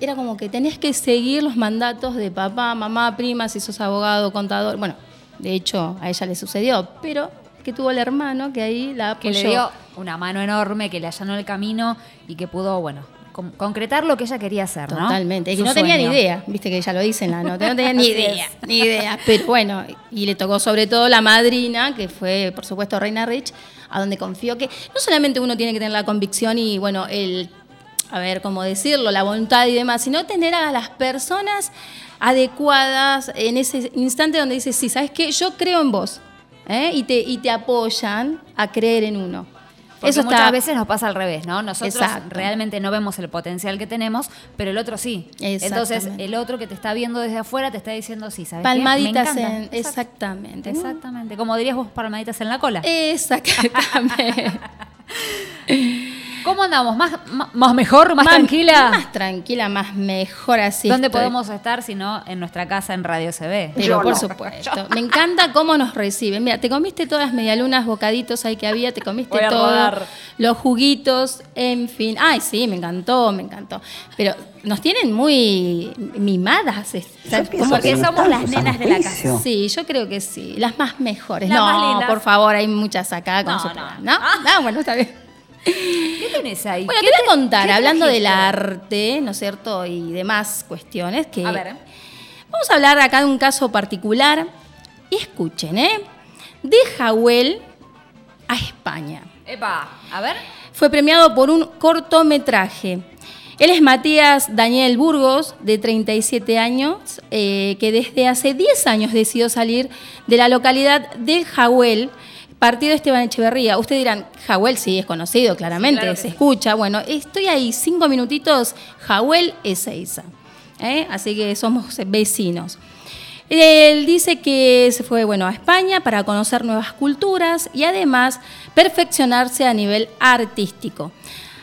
Speaker 12: era como que tenés que seguir los mandatos de papá, mamá, prima, si sos abogado, contador. Bueno, de hecho, a ella le sucedió, pero que tuvo el hermano que ahí la
Speaker 2: que
Speaker 12: apoyó.
Speaker 2: le dio una mano enorme, que le allanó el camino y que pudo, bueno, con- concretar lo que ella quería hacer, ¿no?
Speaker 12: Totalmente, y que
Speaker 2: Su
Speaker 12: no tenía ni idea, viste que ella lo dice en la nota, no tenía ni idea, ni idea, pero bueno, y le tocó sobre todo la madrina, que fue por supuesto Reina Rich, a donde confió que no solamente uno tiene que tener la convicción y bueno, el, a ver, cómo decirlo, la voluntad y demás, sino tener a las personas adecuadas en ese instante donde dices, sí, ¿sabes qué? Yo creo en vos. ¿eh? y, te, y te apoyan a creer en uno.
Speaker 2: Porque
Speaker 12: Eso
Speaker 2: muchas
Speaker 12: está,
Speaker 2: veces nos pasa al revés, ¿no? Nosotros
Speaker 12: Exacto.
Speaker 2: realmente no vemos el potencial que tenemos, pero el otro sí. Entonces, el otro que te está viendo desde afuera te está diciendo, sí, ¿sabes qué? Me
Speaker 12: palmaditas en. Exactamente.
Speaker 2: Exactamente. Como dirías vos, palmaditas en la cola.
Speaker 12: Exactamente.
Speaker 2: ¿Cómo andamos? ¿Más, más, mejor, más,
Speaker 12: Más-
Speaker 2: tranquila?
Speaker 12: Más tranquila, más mejor así.
Speaker 2: ¿Dónde
Speaker 12: estoy.
Speaker 2: podemos estar si no en nuestra casa en Radio CB?
Speaker 12: Pero por supuesto. Me encanta cómo nos reciben. Mira, te comiste todas las medialunas, bocaditos ahí que había, te comiste todo. Los juguitos, en fin. Ay, sí, me encantó, me encantó. Pero nos tienen muy mimadas. como
Speaker 2: Porque somos las nenas de la casa.
Speaker 12: Sí, yo creo que sí. Las más mejores.
Speaker 2: Las
Speaker 12: no,
Speaker 2: más lindas.
Speaker 12: por favor, hay muchas acá con
Speaker 2: No,
Speaker 12: su
Speaker 2: no.
Speaker 12: programa, ¿no? Ah, bueno, está bien.
Speaker 2: ¿Qué tenés ahí?
Speaker 12: Bueno,
Speaker 2: ¿Qué
Speaker 12: te voy a contar, hablando del arte, ¿no es cierto? Y demás cuestiones que...
Speaker 2: A ver.
Speaker 12: Vamos a hablar acá de un caso particular. Y escuchen, ¿eh? De Jawel a España.
Speaker 2: Epa, a ver.
Speaker 12: Fue premiado por un cortometraje. Él es Matías Daniel Burgos, de 37 años, eh, que desde hace 10 años decidió salir de la localidad de Jawel, partido Esteban Echeverría. Ustedes dirán, Jawel sí es conocido, claramente,
Speaker 2: claro
Speaker 12: se
Speaker 2: sí.
Speaker 12: escucha. Bueno, estoy ahí cinco minutitos, Jawel Ezeiza. ¿eh? Así que somos vecinos. Él dice que se fue bueno, a España para conocer nuevas culturas y además perfeccionarse a nivel artístico.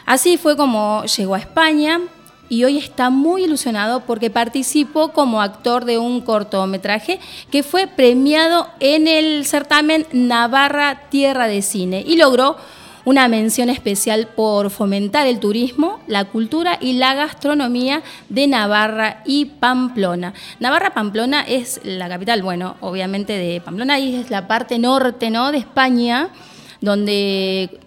Speaker 12: Así fue como llegó a España y hoy está muy ilusionado porque participó como actor de un cortometraje que fue premiado en el certamen Navarra Tierra de Cine y logró una mención especial por fomentar el turismo, la cultura y la gastronomía de Navarra y Pamplona. Navarra Pamplona es la capital, bueno, obviamente de Pamplona y es la parte norte, ¿no? de España, donde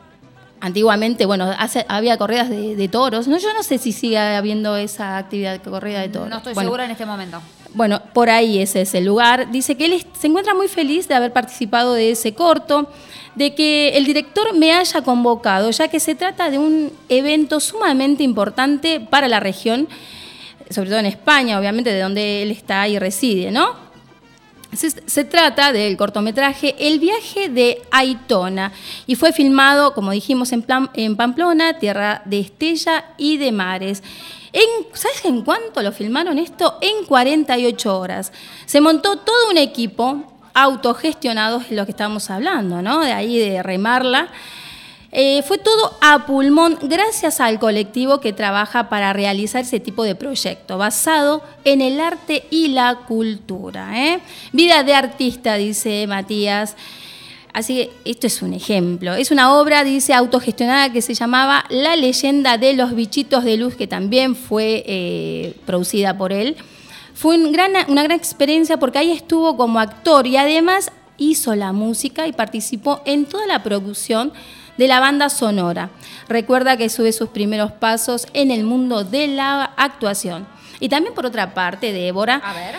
Speaker 12: antiguamente, bueno, hace- había corridas de, de toros. No, yo no sé si sigue habiendo esa actividad de corrida de toros.
Speaker 2: No estoy
Speaker 12: Bueno,
Speaker 2: segura en este momento.
Speaker 12: bueno, por ahí ese es el lugar. Dice que él se encuentra muy feliz de haber participado de ese corto, de que el director me haya convocado, ya que se trata de un evento sumamente importante para la región, sobre todo en España, obviamente, de donde él está y reside, ¿no? Se, se trata del cortometraje El viaje de Aitona y fue filmado, como dijimos, en, Pamplona, tierra de Estella y de Mares. ¿Sabes en cuánto lo filmaron esto? En 48 horas. Se montó todo un equipo autogestionado, es lo que estábamos hablando, ¿no? De ahí de remarla. Eh, fue todo a pulmón gracias al colectivo que trabaja para realizar ese tipo de proyecto, basado en el arte y la cultura. ¿eh? Vida de artista, dice Matías. Así que esto es un ejemplo. Es una obra, dice, autogestionada que se llamaba La leyenda de los bichitos de luz, que también fue eh, producida por él. Fue una gran experiencia porque ahí estuvo como actor y además hizo la música y participó en toda la producción de la banda sonora. Recuerda que sube sus primeros pasos en el mundo de la actuación. Y también por otra parte, Débora,
Speaker 2: A ver.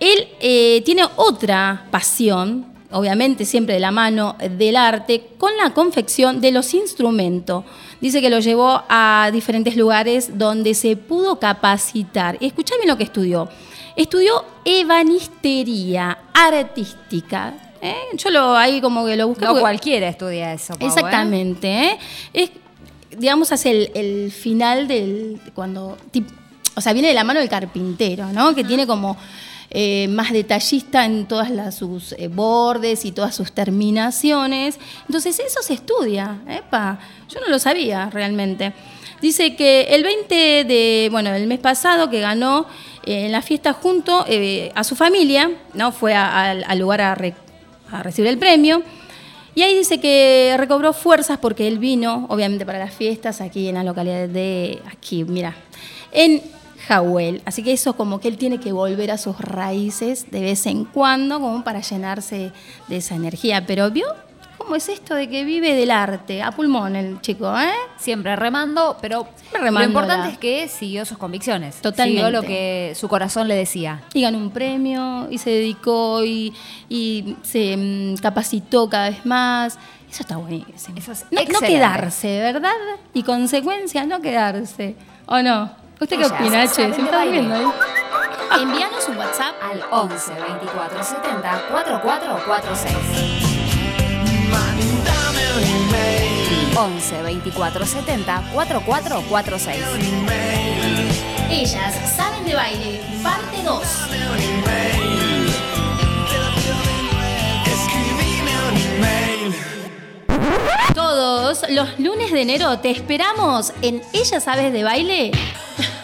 Speaker 12: él eh, tiene otra pasión, obviamente siempre de la mano del arte, con la confección de los instrumentos. Dice que lo llevó a diferentes lugares donde se pudo capacitar. Escuchá bien lo que estudió. Estudió ebanistería artística. ¿Eh? Yo lo ahí como que lo busqué.
Speaker 2: No
Speaker 12: porque-
Speaker 2: cualquiera estudia eso. Pau, ¿eh?
Speaker 12: Exactamente. ¿eh? Es, digamos, hacia el, el final del. cuando. tip- o sea, viene de la mano del carpintero, ¿no? Que tiene como. eh, más detallista en todas las, sus eh, bordes y todas sus terminaciones. Entonces, eso se estudia. Epa, yo no lo sabía realmente. Dice que el 20 de, bueno, el mes pasado que ganó eh, en la fiesta junto a su familia, ¿no? Fue al lugar a, re- a recibir el premio. Y ahí dice que recobró fuerzas porque él vino, obviamente, para las fiestas aquí en la localidad de, aquí, mira, en Jawel. Así que eso como que él tiene que volver a sus raíces de vez en cuando, como para llenarse de esa energía. Pero vio cómo es esto de que vive del arte, a pulmón el chico, ¿eh?
Speaker 2: Siempre remando, pero lo
Speaker 12: remándola.
Speaker 2: importante es que siguió sus convicciones.
Speaker 12: Totalmente.
Speaker 2: Siguió lo que su corazón le decía.
Speaker 12: y ganó un premio y se dedicó y, y se mm, capacitó cada vez más. Eso está buenísimo.
Speaker 2: Eso es
Speaker 12: no, quedarse, ¿verdad? Y consecuencia, no quedarse. ¿O no? ¿Usted qué
Speaker 2: Ellas
Speaker 12: opina, Che? ¿Se está viendo ahí?
Speaker 2: Envíanos un WhatsApp al 11 24 70 4446.
Speaker 6: Mándame un email.
Speaker 2: 11 24 70 4446.
Speaker 1: Ellas saben de baile, parte 2.
Speaker 6: Escribime un email.
Speaker 12: Todos los lunes de enero te esperamos en Ella Sabes de Baile.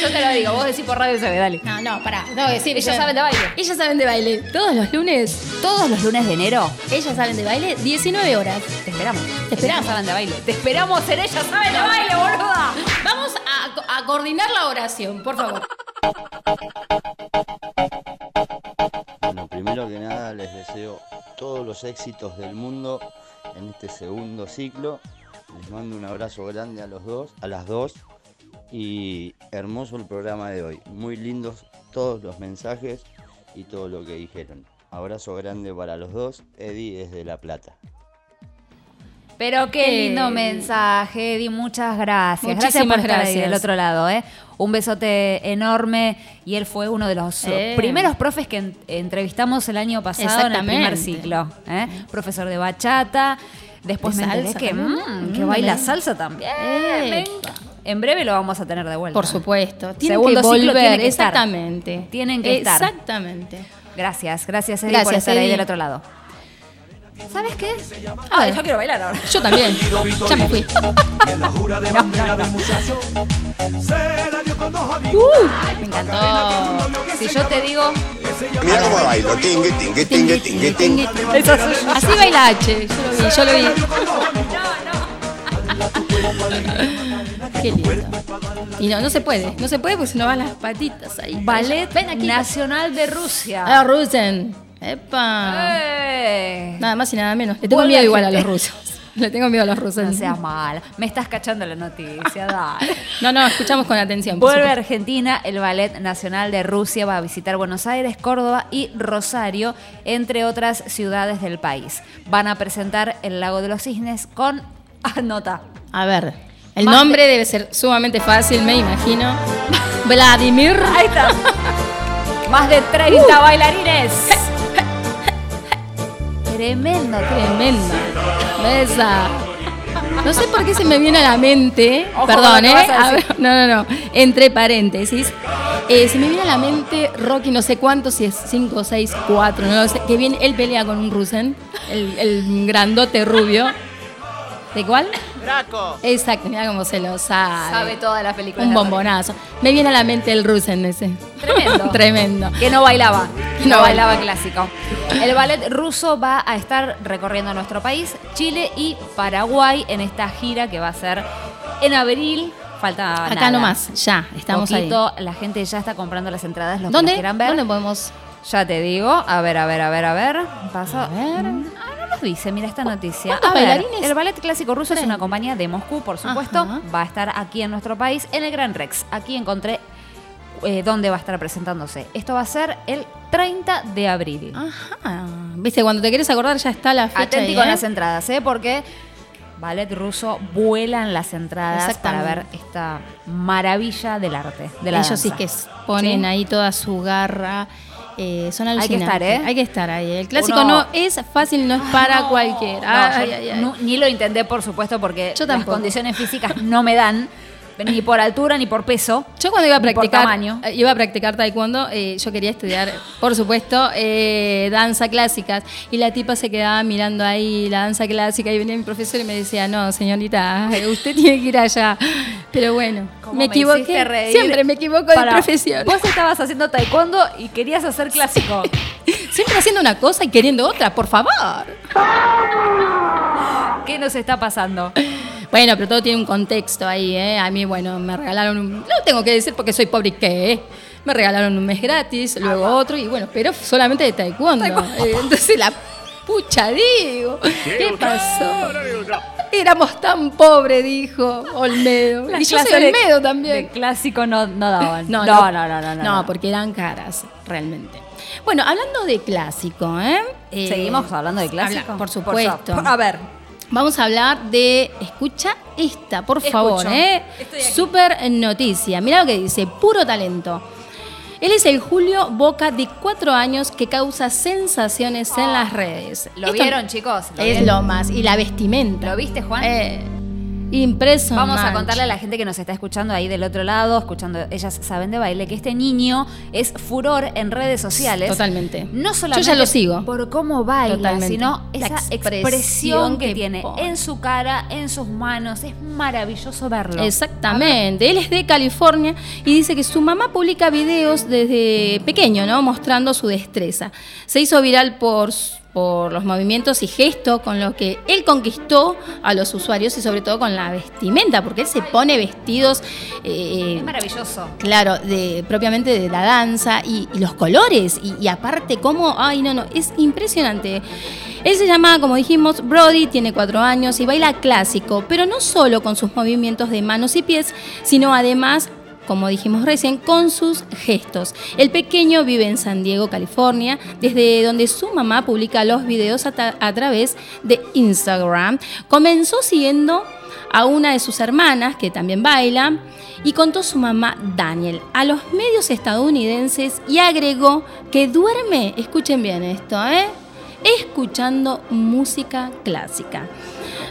Speaker 2: Yo te lo digo, vos decís por radio se ve, dale.
Speaker 12: No, no, pará, tengo que decir.
Speaker 2: Ellas saben de baile.
Speaker 12: Ellas saben de baile. Todos los lunes,
Speaker 2: Todos los lunes de enero
Speaker 12: ellas saben de baile, 19 horas.
Speaker 2: te esperamos.
Speaker 12: Te esperamos.
Speaker 2: Ellas saben de baile. Te esperamos en Ellas saben de baile, boluda.
Speaker 12: Vamos a, a coordinar la oración, por favor.
Speaker 13: Bueno, primero que nada les deseo todos los éxitos del mundo en este segundo ciclo. Les mando un abrazo grande a los dos, a las dos. Y hermoso el programa de hoy. Muy lindos todos los mensajes y todo lo que dijeron. Abrazo grande para los dos. Eddie desde La Plata.
Speaker 2: Pero qué
Speaker 12: Eh,
Speaker 2: lindo mensaje, Eddie. Muchas gracias. Gracias
Speaker 12: Muchísimas
Speaker 2: por estar ahí
Speaker 12: gracias.
Speaker 2: del otro lado, ¿eh? Un besote enorme. Y él fue uno de los
Speaker 12: Eh.
Speaker 2: primeros profes que en- entrevistamos el año pasado en el primer ciclo. ¿eh? Profesor de bachata. Después
Speaker 12: De
Speaker 2: me enteré que,
Speaker 12: también.
Speaker 2: mm, que
Speaker 12: Mm,
Speaker 2: baila salsa también.
Speaker 12: Eh.
Speaker 2: Venga. En breve lo vamos a tener de vuelta.
Speaker 12: Por supuesto. Tienen
Speaker 2: Segundo
Speaker 12: que
Speaker 2: ciclo
Speaker 12: volver,
Speaker 2: tiene que estar.
Speaker 12: exactamente.
Speaker 2: Tienen que estar.
Speaker 12: Exactamente.
Speaker 2: Gracias, gracias Eddie por
Speaker 12: Gracias,
Speaker 2: estar ahí
Speaker 12: Eddie.
Speaker 2: del otro lado. ¿Sabes qué? Ah, yo quiero bailar ahora.
Speaker 12: Yo también. Ya me fui.
Speaker 2: Me encantó. Si yo te digo,
Speaker 14: Mira cómo bailo, tingue, tingue, tingue, tingue, tingue.
Speaker 12: Así baila H. Yo lo vi, yo lo vi. Qué lindo. Y no, no se puede. No se puede porque se nos van las patitas ahí.
Speaker 2: Ballet
Speaker 12: Ven aquí.
Speaker 2: Nacional de Rusia.
Speaker 12: Ah, Rusen. Epa.
Speaker 2: Eh.
Speaker 12: Nada más y nada menos. Le tengo
Speaker 2: Vuelve
Speaker 12: miedo igual a los rusos. Le tengo miedo a los rusos.
Speaker 2: No seas mal. Me estás cachando la noticia, dale.
Speaker 12: No, no, escuchamos con atención. por
Speaker 2: Vuelve a
Speaker 12: supuesto.
Speaker 2: Argentina, el Ballet Nacional de Rusia va a visitar Buenos Aires, Córdoba y Rosario, entre otras ciudades del país. Van a presentar El Lago de los Cisnes con... Anota.
Speaker 12: A ver. El
Speaker 2: Más
Speaker 12: nombre debe ser sumamente fácil, me imagino. Vladimir.
Speaker 2: Ahí está. Más de 30 bailarines. Tremendo,
Speaker 12: Tremenda. Besa. No sé por qué se me viene a la mente,
Speaker 2: Ojo
Speaker 12: perdón, ¿eh?
Speaker 2: a
Speaker 12: ver, no, no, no, entre paréntesis, eh, se me viene a la mente Rocky no sé cuánto, si es 5, 6, 4, no lo sé, que bien él pelea con un Rusen, el, el grandote rubio. ¿De cuál?
Speaker 3: Draco.
Speaker 12: Exacto, mira cómo se lo sabe.
Speaker 2: Sabe todas las películas.
Speaker 12: Un bombonazo. Me viene a la mente el Rusen ese.
Speaker 2: Tremendo.
Speaker 12: Tremendo.
Speaker 2: Que no bailaba. Que no
Speaker 12: No
Speaker 2: bailaba clásico. El ballet ruso va a estar recorriendo nuestro país, Chile y Paraguay en esta gira que va a ser en abril. Falta
Speaker 12: Acá
Speaker 2: nada.
Speaker 12: nomás, ya, estamos ahí.
Speaker 2: Poquito, La gente ya está comprando las entradas, los
Speaker 12: ¿Dónde?
Speaker 2: quieran ver.
Speaker 12: ¿Dónde podemos?
Speaker 2: Ya te digo. A ver, a ver, a ver, a ver. Pasa.
Speaker 12: A ver.
Speaker 2: Ah, no nos dice, mira esta noticia.
Speaker 12: ¿Cuántos
Speaker 2: A ver,
Speaker 12: bailarines?
Speaker 2: el ballet clásico ruso es una compañía de Moscú, por supuesto.
Speaker 12: Ajá.
Speaker 2: Va a estar aquí en nuestro país, en el Gran Rex. Aquí encontré eh, dónde va a estar presentándose. Esto va a ser el 30 de abril.
Speaker 12: Ajá. Viste, cuando te quieres acordar ya está la fecha.
Speaker 2: Atenti con
Speaker 12: ¿eh?
Speaker 2: las entradas, ¿eh? Porque ballet ruso vuelan las entradas para ver esta maravilla del arte. De la
Speaker 12: Ellos sí que ponen
Speaker 2: ¿Sí?
Speaker 12: ahí toda su garra. Eh, son
Speaker 2: Hay que
Speaker 12: alucinantes.
Speaker 2: estar, ¿eh?
Speaker 12: Hay que estar ahí. El clásico
Speaker 2: Uno-
Speaker 12: no es fácil, no es para
Speaker 2: No,
Speaker 12: cualquiera.
Speaker 2: no,
Speaker 12: Ay,
Speaker 2: yo
Speaker 12: ay, ay.
Speaker 2: no- ni lo intenté, por supuesto, porque
Speaker 12: Yo
Speaker 2: las condiciones físicas no me dan, ni por altura ni por peso.
Speaker 12: Yo cuando iba a practicar,
Speaker 2: tamaño.
Speaker 12: eh, iba a practicar taekwondo, eh, yo quería estudiar, por supuesto, eh, danza clásicas. Y la tipa se quedaba mirando ahí la danza clásica y venía mi profesor y me decía, no, señorita, usted tiene que ir allá. Pero bueno,
Speaker 2: ¿Cómo
Speaker 12: me
Speaker 2: hiciste
Speaker 12: equivoqué.
Speaker 2: reír?
Speaker 12: Siempre me equivoco de
Speaker 2: Pará,
Speaker 12: profesión.
Speaker 2: Vos estabas haciendo taekwondo y querías hacer clásico.
Speaker 12: Siempre haciendo una cosa y queriendo otra, por favor.
Speaker 2: ¿Qué nos está pasando?
Speaker 12: Bueno, pero todo tiene un contexto ahí, ¿eh? A mí, bueno, me regalaron un... No tengo que decir porque soy pobre y qué, ¿eh? Me regalaron un mes gratis, luego otro, y bueno, pero solamente de taekwondo. Eh, Entonces la pucha, digo, ¿qué pasó? Éramos tan pobres, dijo Olmedo.
Speaker 2: Las
Speaker 12: y yo soy
Speaker 2: clases de-
Speaker 12: Olmedo también.
Speaker 2: De clásico no, no daban.
Speaker 12: No,
Speaker 2: no,
Speaker 12: no,
Speaker 2: no, no, no,
Speaker 12: No, porque eran caras, realmente. Bueno, hablando de clásico, ¿eh? Eh,
Speaker 2: ¿Seguimos hablando de clásico?
Speaker 12: habla- por supuesto.
Speaker 2: Por- a ver.
Speaker 12: Vamos a hablar de. Escucha esta, por
Speaker 2: Escucho.
Speaker 12: favor, ¿eh? Super noticia. Mira lo que dice: puro talento. Él es el Julio Boca de cuatro años que causa sensaciones en las redes.
Speaker 2: ¿Lo
Speaker 12: Esto
Speaker 2: vieron, chicos? ¿Lo
Speaker 12: es
Speaker 2: vieron?
Speaker 12: lo más. Y la vestimenta.
Speaker 2: ¿Lo viste, Juan?
Speaker 12: Eh, impresionante.
Speaker 2: Vamos a contarle a la gente que nos está escuchando ahí del otro lado, escuchando, ellas saben de baile, que este niño es furor en redes sociales.
Speaker 12: Totalmente.
Speaker 2: No solamente
Speaker 12: Yo ya lo sigo.
Speaker 2: por cómo baila,
Speaker 12: Totalmente.
Speaker 2: sino
Speaker 12: La
Speaker 2: esa
Speaker 12: expresión
Speaker 2: expresión que,
Speaker 12: que
Speaker 2: tiene
Speaker 12: pone.
Speaker 2: en su cara, en sus manos. Es maravilloso verlo.
Speaker 12: Exactamente. Él es de California y dice que su mamá publica videos desde pequeño, ¿no? Mostrando su destreza. Se hizo viral por, por los movimientos y gestos con los que él conquistó a los usuarios y sobre todo con la vestimenta, porque él se pone vestidos. eh,
Speaker 2: Es maravilloso.
Speaker 12: Claro, de, propiamente de la danza y, y los colores y, y aparte cómo, ay no, no, es impresionante. Él se llama, como dijimos, Brody, tiene cuatro años y baila clásico, pero no solo con sus movimientos de manos y pies, sino además, como dijimos recién, con sus gestos. El pequeño vive en San Diego, California, desde donde su mamá publica los videos a, través de Instagram. Comenzó siguiendo a una de sus hermanas, que también baila, y contó su mamá Daniel a los medios estadounidenses y agregó que duerme, escuchen bien esto, ¿eh? escuchando música clásica.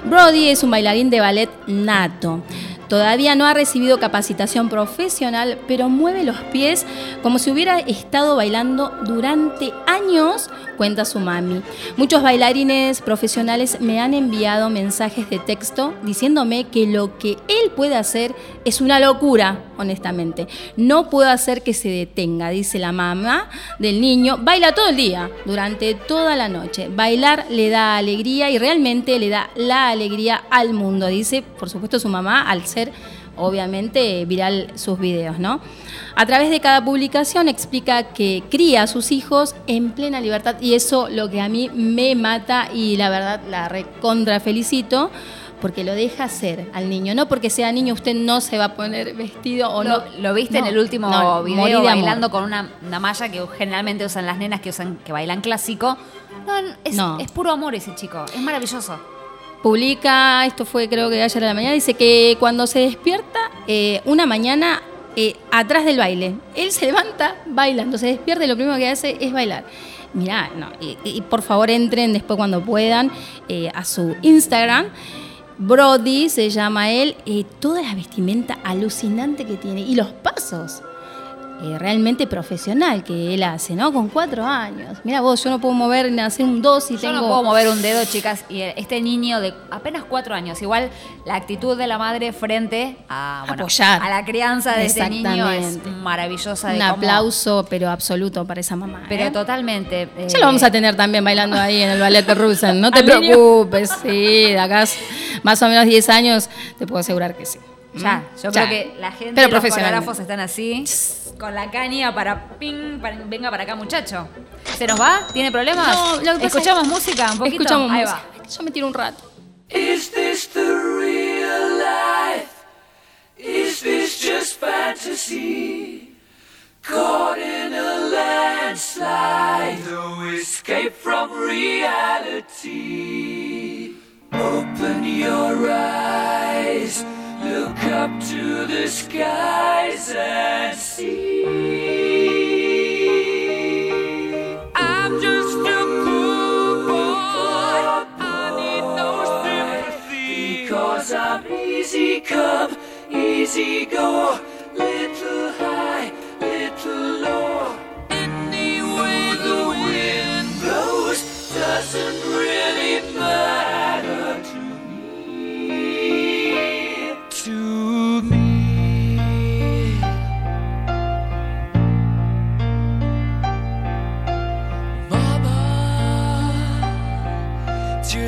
Speaker 12: Brody es un bailarín de ballet nato. Todavía no ha recibido capacitación profesional, pero mueve los pies como si hubiera estado bailando durante años, cuenta su mami. Muchos bailarines profesionales me han enviado mensajes de texto diciéndome que lo que él puede hacer es una locura, honestamente. No puedo hacer que se detenga, dice la mamá del niño. Baila todo el día, durante toda la noche. Bailar le da alegría y realmente le da la alegría al mundo, dice, por supuesto, su mamá, al ser obviamente viral sus videos, ¿no? A través de cada publicación explica que cría a sus hijos en plena libertad y eso lo que a mí me mata y la verdad la recontra felicito porque lo deja ser al niño, no porque sea niño usted no se va a poner vestido o
Speaker 2: ¿Lo,
Speaker 12: no.
Speaker 2: lo viste
Speaker 12: No,
Speaker 2: en el último
Speaker 12: no,
Speaker 2: video bailando con una, una malla que generalmente usan las nenas que usan que bailan clásico? No, no, es,
Speaker 12: No.
Speaker 2: es puro amor ese chico. Es maravilloso.
Speaker 12: Publica, esto fue creo que ayer a la mañana, dice que cuando se despierta eh, una mañana eh, atrás del baile, él se levanta bailando, se despierta y lo primero que hace es bailar. Mirá, no, y, por favor entren después cuando puedan eh, a su Instagram. Brody se llama él, toda la vestimenta alucinante que tiene y los pasos. Eh, realmente profesional que él hace, ¿no? Con cuatro años. Mira vos, yo no puedo mover ni hacer un dos y
Speaker 2: Yo
Speaker 12: tengo...
Speaker 2: no puedo mover un dedo, chicas. Y este niño de apenas cuatro años, igual la actitud de la madre frente a, bueno,
Speaker 12: Apoyar.
Speaker 2: a la crianza de este niño es maravillosa. de
Speaker 12: Un
Speaker 2: cómo-
Speaker 12: aplauso, pero absoluto para esa mamá.
Speaker 2: Pero
Speaker 12: ¿eh?
Speaker 2: totalmente. eh,
Speaker 12: Ya lo vamos a tener también bailando ahí en el ballet de Rusen. No te preocupes, sí, de acá más o menos 10 años te puedo asegurar que sí.
Speaker 2: Ya, yo
Speaker 12: Ya.
Speaker 2: creo que la gente,
Speaker 12: Pero
Speaker 2: los coreógrafos están así, con la caña para ping, para- venga para acá muchacho. ¿Se nos va? ¿Tiene problemas?
Speaker 12: No, lo que pasa
Speaker 2: ¿Escuchamos
Speaker 12: es-
Speaker 2: música un poquito?
Speaker 12: Escuchamos
Speaker 2: Ahí
Speaker 12: música.
Speaker 2: va.
Speaker 12: Yo me tiro un rato.
Speaker 15: Is this the real life? Is this just fantasy? Caught in a landslide, no escape from reality. Open your eyes, look up to the skies and see. I'm just a poor boy. I need no sympathy. Because I'm easy come, easy go. Little high, little low. Any way the wind blows doesn't really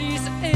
Speaker 15: bodies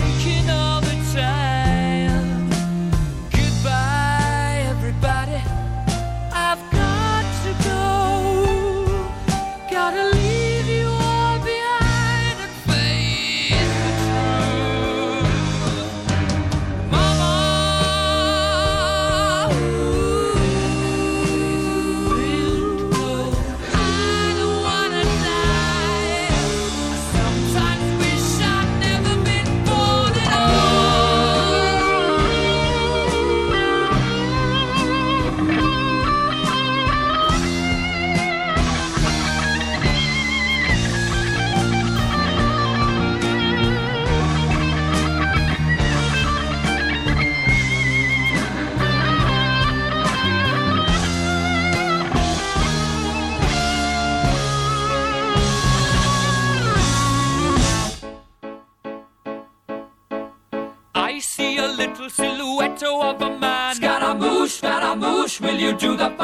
Speaker 15: Will you do the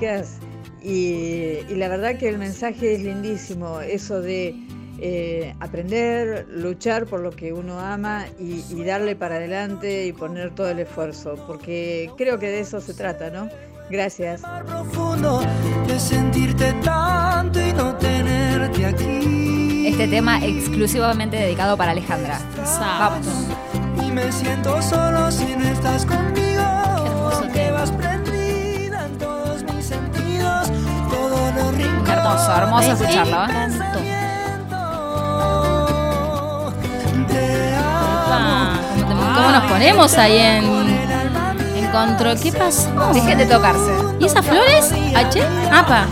Speaker 5: chicas. Y, y la verdad que el mensaje es lindísimo, eso de eh, aprender, luchar por lo que uno ama y, y darle para adelante y poner todo el esfuerzo, porque creo que de eso se trata, ¿no? Gracias.
Speaker 7: Profundo de sentirte tanto y no tenerte aquí.
Speaker 2: Este tema exclusivamente dedicado para Alejandra. Vamos.
Speaker 7: Y me siento solo si no estás conmigo.
Speaker 2: Hermoso, hermoso escucharlo. ¿eh?
Speaker 12: ¿cómo, nos ponemos ahí en, en control? ¿Qué pasó?
Speaker 2: Dejen de tocarse.
Speaker 12: ¿Y esas flores? ¿H? APA.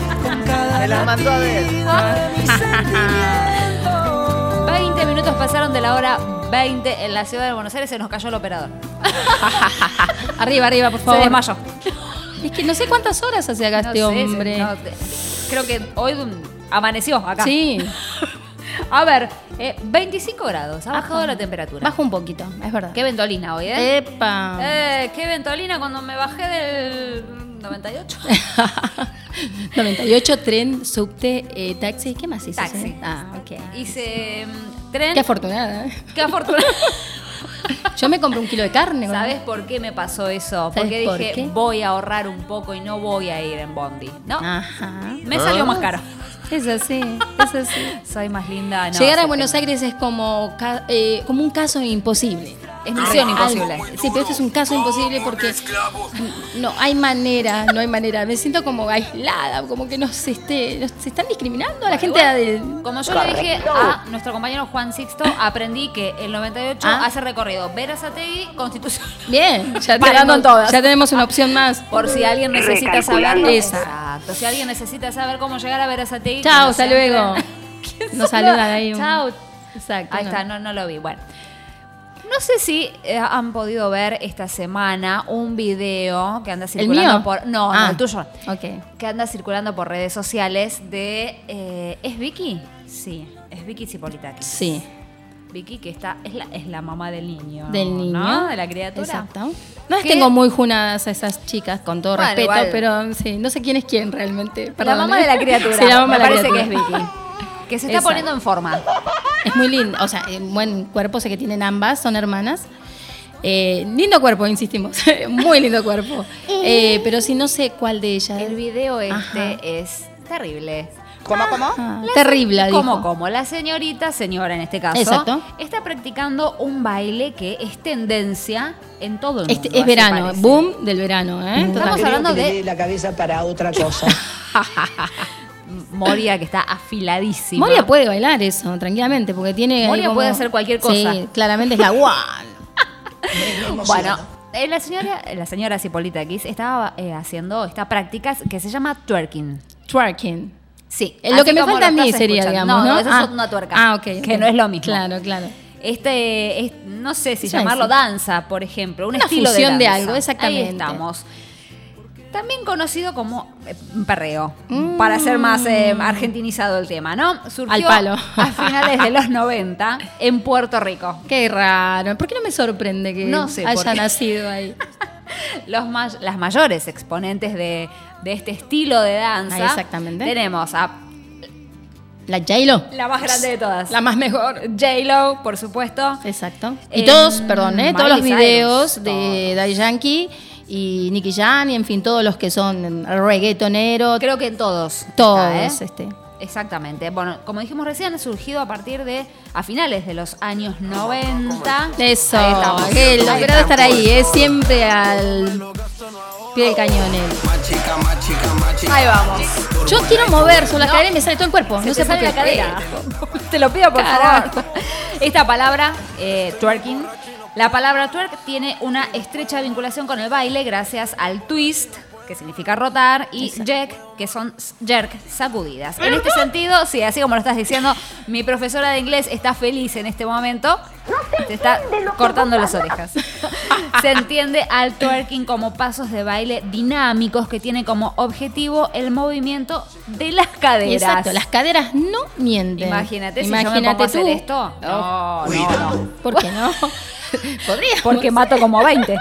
Speaker 3: Me las mandó a ver.
Speaker 2: 20 minutos pasaron de la hora 20 en la ciudad de Buenos Aires, se nos cayó el operador.
Speaker 12: arriba, arriba, por
Speaker 2: Se
Speaker 12: favor.
Speaker 2: desmayó.
Speaker 12: Es que no sé cuántas horas hace acá
Speaker 2: No
Speaker 12: este
Speaker 2: sé,
Speaker 12: hombre.
Speaker 2: no te- creo que hoy amaneció acá.
Speaker 12: Sí.
Speaker 2: A ver, eh, 25 grados, ha bajado
Speaker 12: Ajá.
Speaker 2: la temperatura.
Speaker 12: Baja un poquito, es verdad.
Speaker 2: Qué ventolina hoy, ¿eh?
Speaker 12: Epa.
Speaker 2: Eh, qué ventolina cuando me bajé del 98.
Speaker 12: 98, tren, subte, eh, taxi. ¿Qué más hizo?
Speaker 2: Taxi.
Speaker 12: Ah, ok.
Speaker 2: Hice mm, tren.
Speaker 12: Qué afortunada. ¿eh?
Speaker 2: Qué afortunada.
Speaker 12: Yo me compré un kilo de carne.
Speaker 2: ¿Sabes por qué me pasó eso?
Speaker 12: ¿Sabes
Speaker 2: Porque
Speaker 12: por
Speaker 2: dije,
Speaker 12: qué?
Speaker 2: voy a ahorrar un poco y no voy a ir en Bondi. ¿No?
Speaker 12: Ajá.
Speaker 2: Me salió más caro.
Speaker 12: Es así, es así.
Speaker 2: Soy más linda. no,
Speaker 12: Llegar a Buenos
Speaker 2: tengo-
Speaker 12: Aires es como, eh, como un caso imposible.
Speaker 2: Es misión imposible.
Speaker 12: Sí, pero este es un caso imposible porque no hay manera, no hay manera. Me siento como aislada, como que nos, este, nos se están discriminando a la gente del...
Speaker 2: Como yo le dije a nuestro compañero Juan Sixto, aprendí que el 98
Speaker 12: Ah.
Speaker 2: hace recorrido Verazategui, Constitución.
Speaker 12: Bien, ya tenemos,
Speaker 2: en todas.
Speaker 12: ya tenemos una opción más.
Speaker 2: Por si alguien necesita
Speaker 12: Recalculando.
Speaker 2: saber.
Speaker 12: Esa.
Speaker 2: Exacto. Si alguien necesita saber cómo llegar a Verazategui.
Speaker 12: Chao, hasta luego.
Speaker 2: ¿Quién
Speaker 12: Nos
Speaker 2: saluda?
Speaker 12: saludan ahí. un-
Speaker 2: Chao.
Speaker 12: Exacto.
Speaker 2: Ahí
Speaker 12: no.
Speaker 2: está, no, no lo vi. Bueno. No sé si eh, han podido ver esta semana un video que anda circulando
Speaker 12: mío?
Speaker 2: por. No,
Speaker 12: Ah.
Speaker 2: no, el tuyo.
Speaker 12: Ok.
Speaker 2: Que anda circulando por redes sociales de. eh, ¿Es Vicky? Sí, es Vicky Cipolitakis.
Speaker 12: Sí.
Speaker 2: Vicky, que está, es la, es la mamá del niño.
Speaker 12: Del niño.
Speaker 2: ¿no? De la criatura.
Speaker 12: Exacto. No las tengo muy junadas a esas chicas, con todo
Speaker 2: Bueno,
Speaker 12: respeto,
Speaker 2: igual.
Speaker 12: pero sí, no sé quién es quién realmente.
Speaker 2: la mamá
Speaker 12: ¿eh?
Speaker 2: de la criatura.
Speaker 12: Sí, la mamá
Speaker 2: Me
Speaker 12: de la
Speaker 2: parece que es
Speaker 12: criatura.
Speaker 2: Vicky. Que se está poniendo en forma.
Speaker 12: Es muy lindo, o sea, buen cuerpo, sé que tienen ambas, son hermanas. Eh, lindo cuerpo, insistimos, muy lindo cuerpo. Eh, pero sí, no sé cuál de ellas.
Speaker 2: El video este
Speaker 12: Ajá.
Speaker 2: es terrible.
Speaker 14: ¿Cómo, cómo?
Speaker 12: Ah, terrible, dijo.
Speaker 2: Como, como la señorita, señora en este caso,
Speaker 12: Exacto.
Speaker 2: está practicando un baile que es tendencia en todo el mundo.
Speaker 12: Este, es
Speaker 2: así
Speaker 12: verano,
Speaker 2: parece.
Speaker 12: boom del verano, ¿eh?
Speaker 2: Estamos hablando de
Speaker 3: la cabeza para otra cosa.
Speaker 2: Moria que está afiladísima.
Speaker 12: Moria puede bailar eso, tranquilamente, porque tiene.
Speaker 2: Moria
Speaker 12: como-
Speaker 2: puede hacer cualquier cosa.
Speaker 12: Sí, claramente es la guan.
Speaker 2: Bueno, eh, la señora, la señora Cipolita Kiss estaba eh, haciendo esta práctica que se llama twerking.
Speaker 12: Twerking.
Speaker 2: Sí.
Speaker 12: Eh, Lo
Speaker 2: así
Speaker 12: que me falta a
Speaker 2: lo
Speaker 12: mí sería,
Speaker 2: escuchando.
Speaker 12: digamos, ¿no?
Speaker 2: eso
Speaker 12: Ah.
Speaker 2: es una tuerca.
Speaker 12: Ah, ok,
Speaker 2: Que no es lo mismo.
Speaker 12: Claro, claro.
Speaker 2: Este, es- no sé si llamarlo danza, por ejemplo, un
Speaker 12: Una
Speaker 2: estilo
Speaker 12: fusión de
Speaker 2: danza.
Speaker 12: algo, exactamente.
Speaker 2: Ahí estamos. También conocido como eh, perreo, para ser más eh, argentinizado el tema, ¿no? Surgió
Speaker 12: Mm. Al palo.
Speaker 2: a finales de los 90 en Puerto Rico.
Speaker 12: Qué raro. ¿Por qué no me sorprende que
Speaker 2: No sé
Speaker 12: haya nacido ahí?
Speaker 2: Los may- las mayores exponentes de, de este estilo de danza.
Speaker 12: Ah, exactamente.
Speaker 2: Tenemos a
Speaker 12: La J-Lo.
Speaker 2: la más grande de todas.
Speaker 12: La más mejor.
Speaker 2: J-Lo, por supuesto.
Speaker 12: Exacto. Y todos, perdón, ¿eh? todos los videos
Speaker 2: Cyrus,
Speaker 12: de Daddy Yankee y Nicky Jam y en fin, todos los que son reggaetoneros.
Speaker 2: Creo que en todos.
Speaker 12: Todos,
Speaker 2: está, ¿eh?
Speaker 12: este.
Speaker 2: Exactamente. Bueno, como dijimos recién, ha surgido a partir de, a finales de los años 90.
Speaker 12: Eso,
Speaker 2: Ahí estamos.
Speaker 12: que logrado estar ahí, es siempre al pie del cañón él.
Speaker 2: Ahí vamos.
Speaker 12: Yo quiero mover sobre la
Speaker 2: No.
Speaker 12: cadera y me sale todo el cuerpo.
Speaker 2: Se
Speaker 12: no
Speaker 2: te
Speaker 12: por
Speaker 2: sale
Speaker 12: qué.
Speaker 2: la cadera. Te lo pido, por
Speaker 12: Carajo.
Speaker 2: favor. Esta palabra, eh, twerking, la palabra twerk tiene una estrecha vinculación con el baile gracias al twist, que significa rotar, y jerk, que son jerk, sacudidas. En este sentido, sí, así como lo estás diciendo, mi profesora de inglés está feliz en este momento. Te está cortando las orejas. Se entiende al twerking como pasos de baile dinámicos que tienen como objetivo el movimiento de las caderas.
Speaker 12: Exacto, las caderas no mienten.
Speaker 2: Imagínate si yo me pongo a hacer esto. No, no, no.
Speaker 12: ¿Por qué no? Podría.
Speaker 2: Porque mato como 20.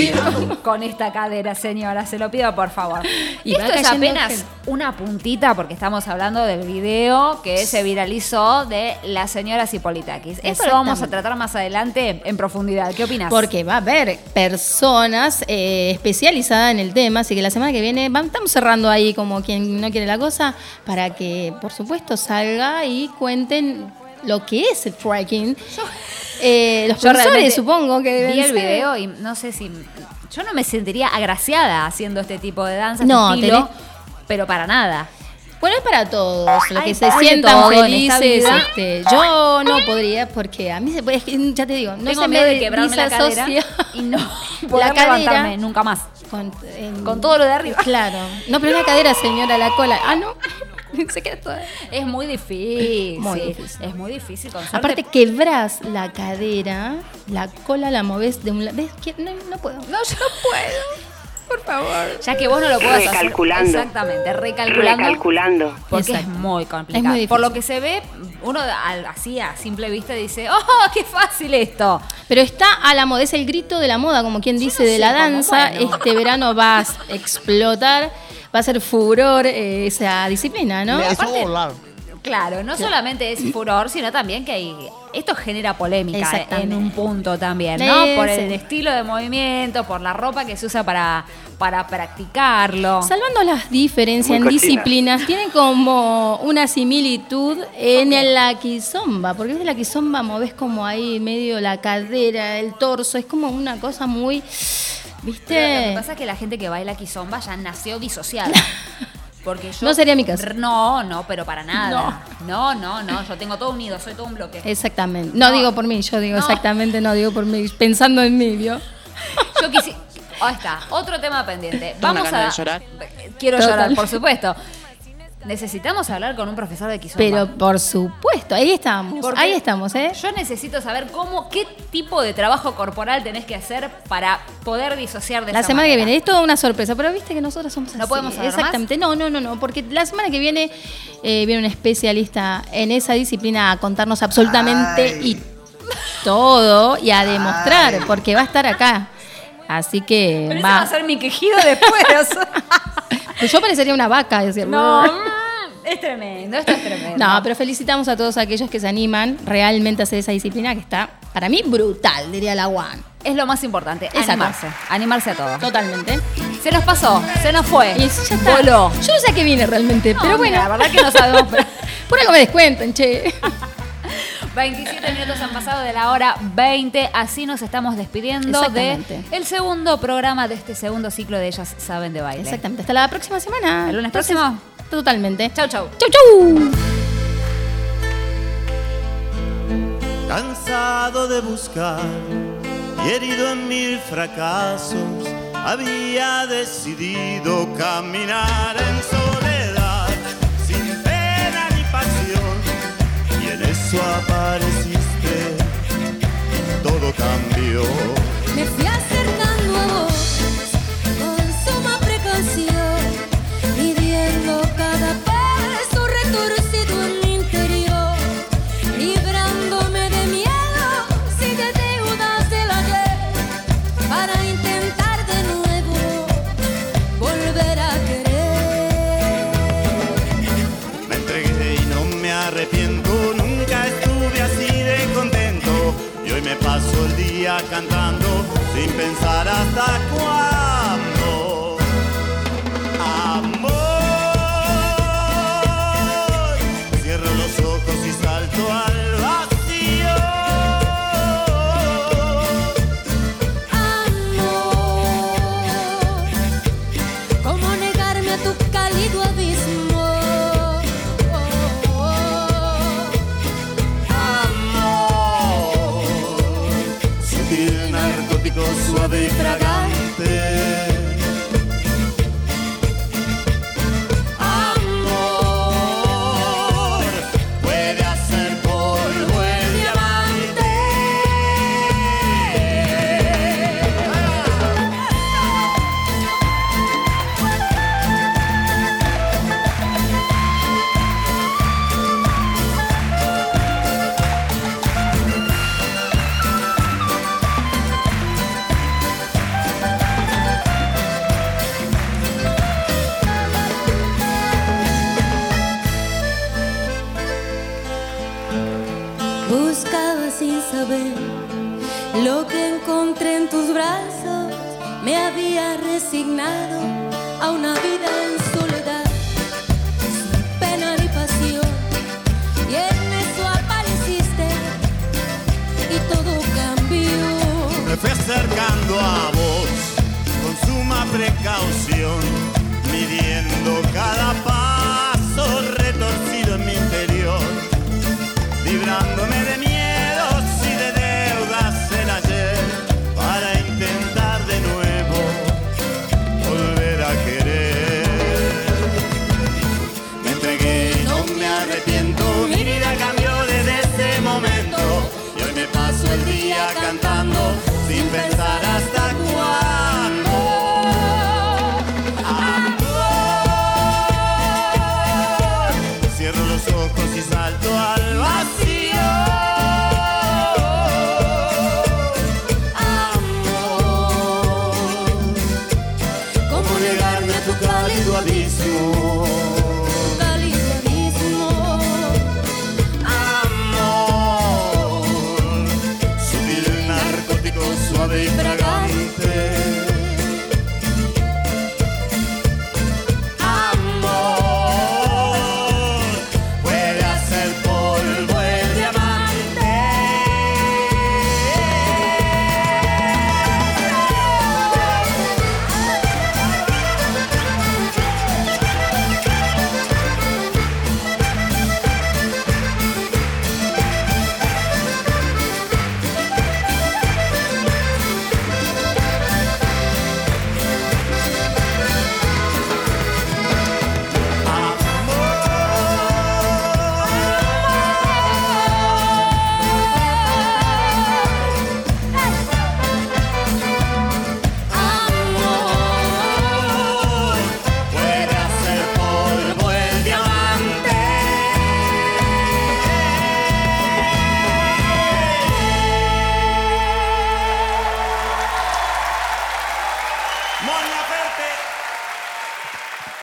Speaker 2: Con esta cadera, señora, se lo pido por favor.
Speaker 12: Y
Speaker 2: Esto es apenas
Speaker 12: gente.
Speaker 2: una puntita porque estamos hablando del video que se viralizó de la señora Cipolitakis. Esto lo vamos a tratar más adelante en profundidad. ¿Qué opinas?
Speaker 12: Porque va a haber personas eh, especializadas en el tema, así que la semana que viene estamos cerrando ahí como quien no quiere la cosa, para que por supuesto salga y cuenten lo que es el twerking. Eh, los
Speaker 2: Yo
Speaker 12: profesores supongo que deben
Speaker 2: vi el
Speaker 12: ser.
Speaker 2: video y no sé si yo no me sentiría agraciada haciendo este tipo de danza,
Speaker 12: No,
Speaker 2: este estilo,
Speaker 12: tenés-
Speaker 2: pero para nada.
Speaker 12: Bueno, es para todos los que se sientan felices. este, yo no podría porque a mí se puede, es que, ya te digo, no
Speaker 2: Tengo
Speaker 12: se
Speaker 2: miedo
Speaker 12: me
Speaker 2: de quebrarme la cadera y no poder
Speaker 12: la cadera
Speaker 2: levantarme nunca más.
Speaker 12: con, en-
Speaker 2: Con todo lo de arriba.
Speaker 12: Claro. No, pero la cadera, señora, la cola. Ah, no. Se queda toda-
Speaker 2: Es muy difícil.
Speaker 12: Muy difícil.
Speaker 2: Es muy difícil. Con
Speaker 12: Aparte quebrás la cadera, la cola la moves de un lado. ¿Ves? que No, no puedo.
Speaker 2: No, yo no puedo.
Speaker 12: Por favor.
Speaker 2: Ya que vos no lo puedas hacer.
Speaker 16: Recalculando.
Speaker 2: Exactamente, recalculando.
Speaker 16: Recalculando.
Speaker 2: Porque
Speaker 12: Exacto.
Speaker 2: es muy complicado.
Speaker 12: Es muy difícil.
Speaker 2: Por lo que se ve, uno al- así a simple vista dice, ¡oh, qué fácil esto!
Speaker 12: Pero está a la moda, es el grito de la moda, como quien dice, de
Speaker 2: sé
Speaker 12: la danza.
Speaker 2: bueno.
Speaker 12: Este verano va a explotar, va a ser furor eh, esa disciplina, ¿no?
Speaker 2: Me hizo volar. Claro, no solamente es furor, sino también que hay, esto genera polémica
Speaker 12: Exactamente.
Speaker 2: en un punto también, ¿no?
Speaker 12: Eh,
Speaker 2: Por
Speaker 12: sí.
Speaker 2: el estilo de movimiento, por la ropa que se usa para, para practicarlo.
Speaker 12: Salvando las diferencias en disciplinas, tienen como una similitud en el la quizomba, porque ves la quizomba moves como ahí medio la cadera, el torso, es como una cosa muy,
Speaker 2: Pero Lo que
Speaker 12: ¿viste?
Speaker 2: pasa es que la gente que baila kizomba ya nació disociada. Porque yo,
Speaker 12: No sería mi caso.
Speaker 2: No, no, pero para nada. No, no, no. Yo tengo todo unido, soy todo un bloque.
Speaker 12: Exactamente. No,
Speaker 2: No.
Speaker 12: digo por mí, yo digo
Speaker 2: No.
Speaker 12: exactamente, no digo por mí, pensando en mí, ¿vio?
Speaker 2: Yo quise. Ahí está, otro tema pendiente. Vamos a.
Speaker 12: de llorar.
Speaker 2: Quiero
Speaker 12: Total.
Speaker 2: llorar, por supuesto. Necesitamos hablar con un profesor de kizomba.
Speaker 12: Pero por supuesto, ahí estamos,
Speaker 2: Porque
Speaker 12: ahí estamos, ¿eh?
Speaker 2: Yo necesito saber cómo, qué tipo de trabajo corporal tenés que hacer para poder disociar de
Speaker 12: La
Speaker 2: esa
Speaker 12: semana que viene, es toda una sorpresa, pero viste que nosotros somos
Speaker 2: ¿No
Speaker 12: así.
Speaker 2: podemos saber
Speaker 12: Exactamente, no, no, no, no, porque la semana que viene eh, viene un especialista en esa disciplina a contarnos absolutamente y todo y a demostrar, porque va a estar acá. Así que
Speaker 2: Pero ese va
Speaker 12: va.
Speaker 2: a ser mi quejido después.
Speaker 12: Pues yo parecería una vaca, decir.
Speaker 2: no, mm, es tremendo, esto es tremendo.
Speaker 12: No, pero felicitamos a todos aquellos que se animan realmente a hacer esa disciplina que está, para mí, brutal, diría la Juan.
Speaker 2: Es lo más importante,
Speaker 12: Exacto.
Speaker 2: animarse. Animarse a todo.
Speaker 12: Totalmente.
Speaker 2: Se nos pasó, se nos fue.
Speaker 12: Y ya está.
Speaker 2: Voló.
Speaker 12: Yo no sé a qué viene realmente,
Speaker 2: No,
Speaker 12: pero bueno.
Speaker 2: mira, la verdad que no sabemos. pero-
Speaker 12: Por algo me descuentan, che.
Speaker 2: 27 minutos han pasado de la hora 20, así nos estamos despidiendo de el segundo programa de este segundo ciclo de Ellas Saben de Baile.
Speaker 12: Exactamente. Hasta la próxima semana.
Speaker 2: ¿El lunes
Speaker 12: Entonces,
Speaker 2: próximo?
Speaker 12: Totalmente.
Speaker 2: Chau, chau.
Speaker 12: Chau, chau.
Speaker 17: Cansado de buscar y herido en mil fracasos, había decidido caminar en soledad, eso apareciste, todo cambió.
Speaker 18: Me fui acercando
Speaker 17: pensar hasta cuándo. vem pra.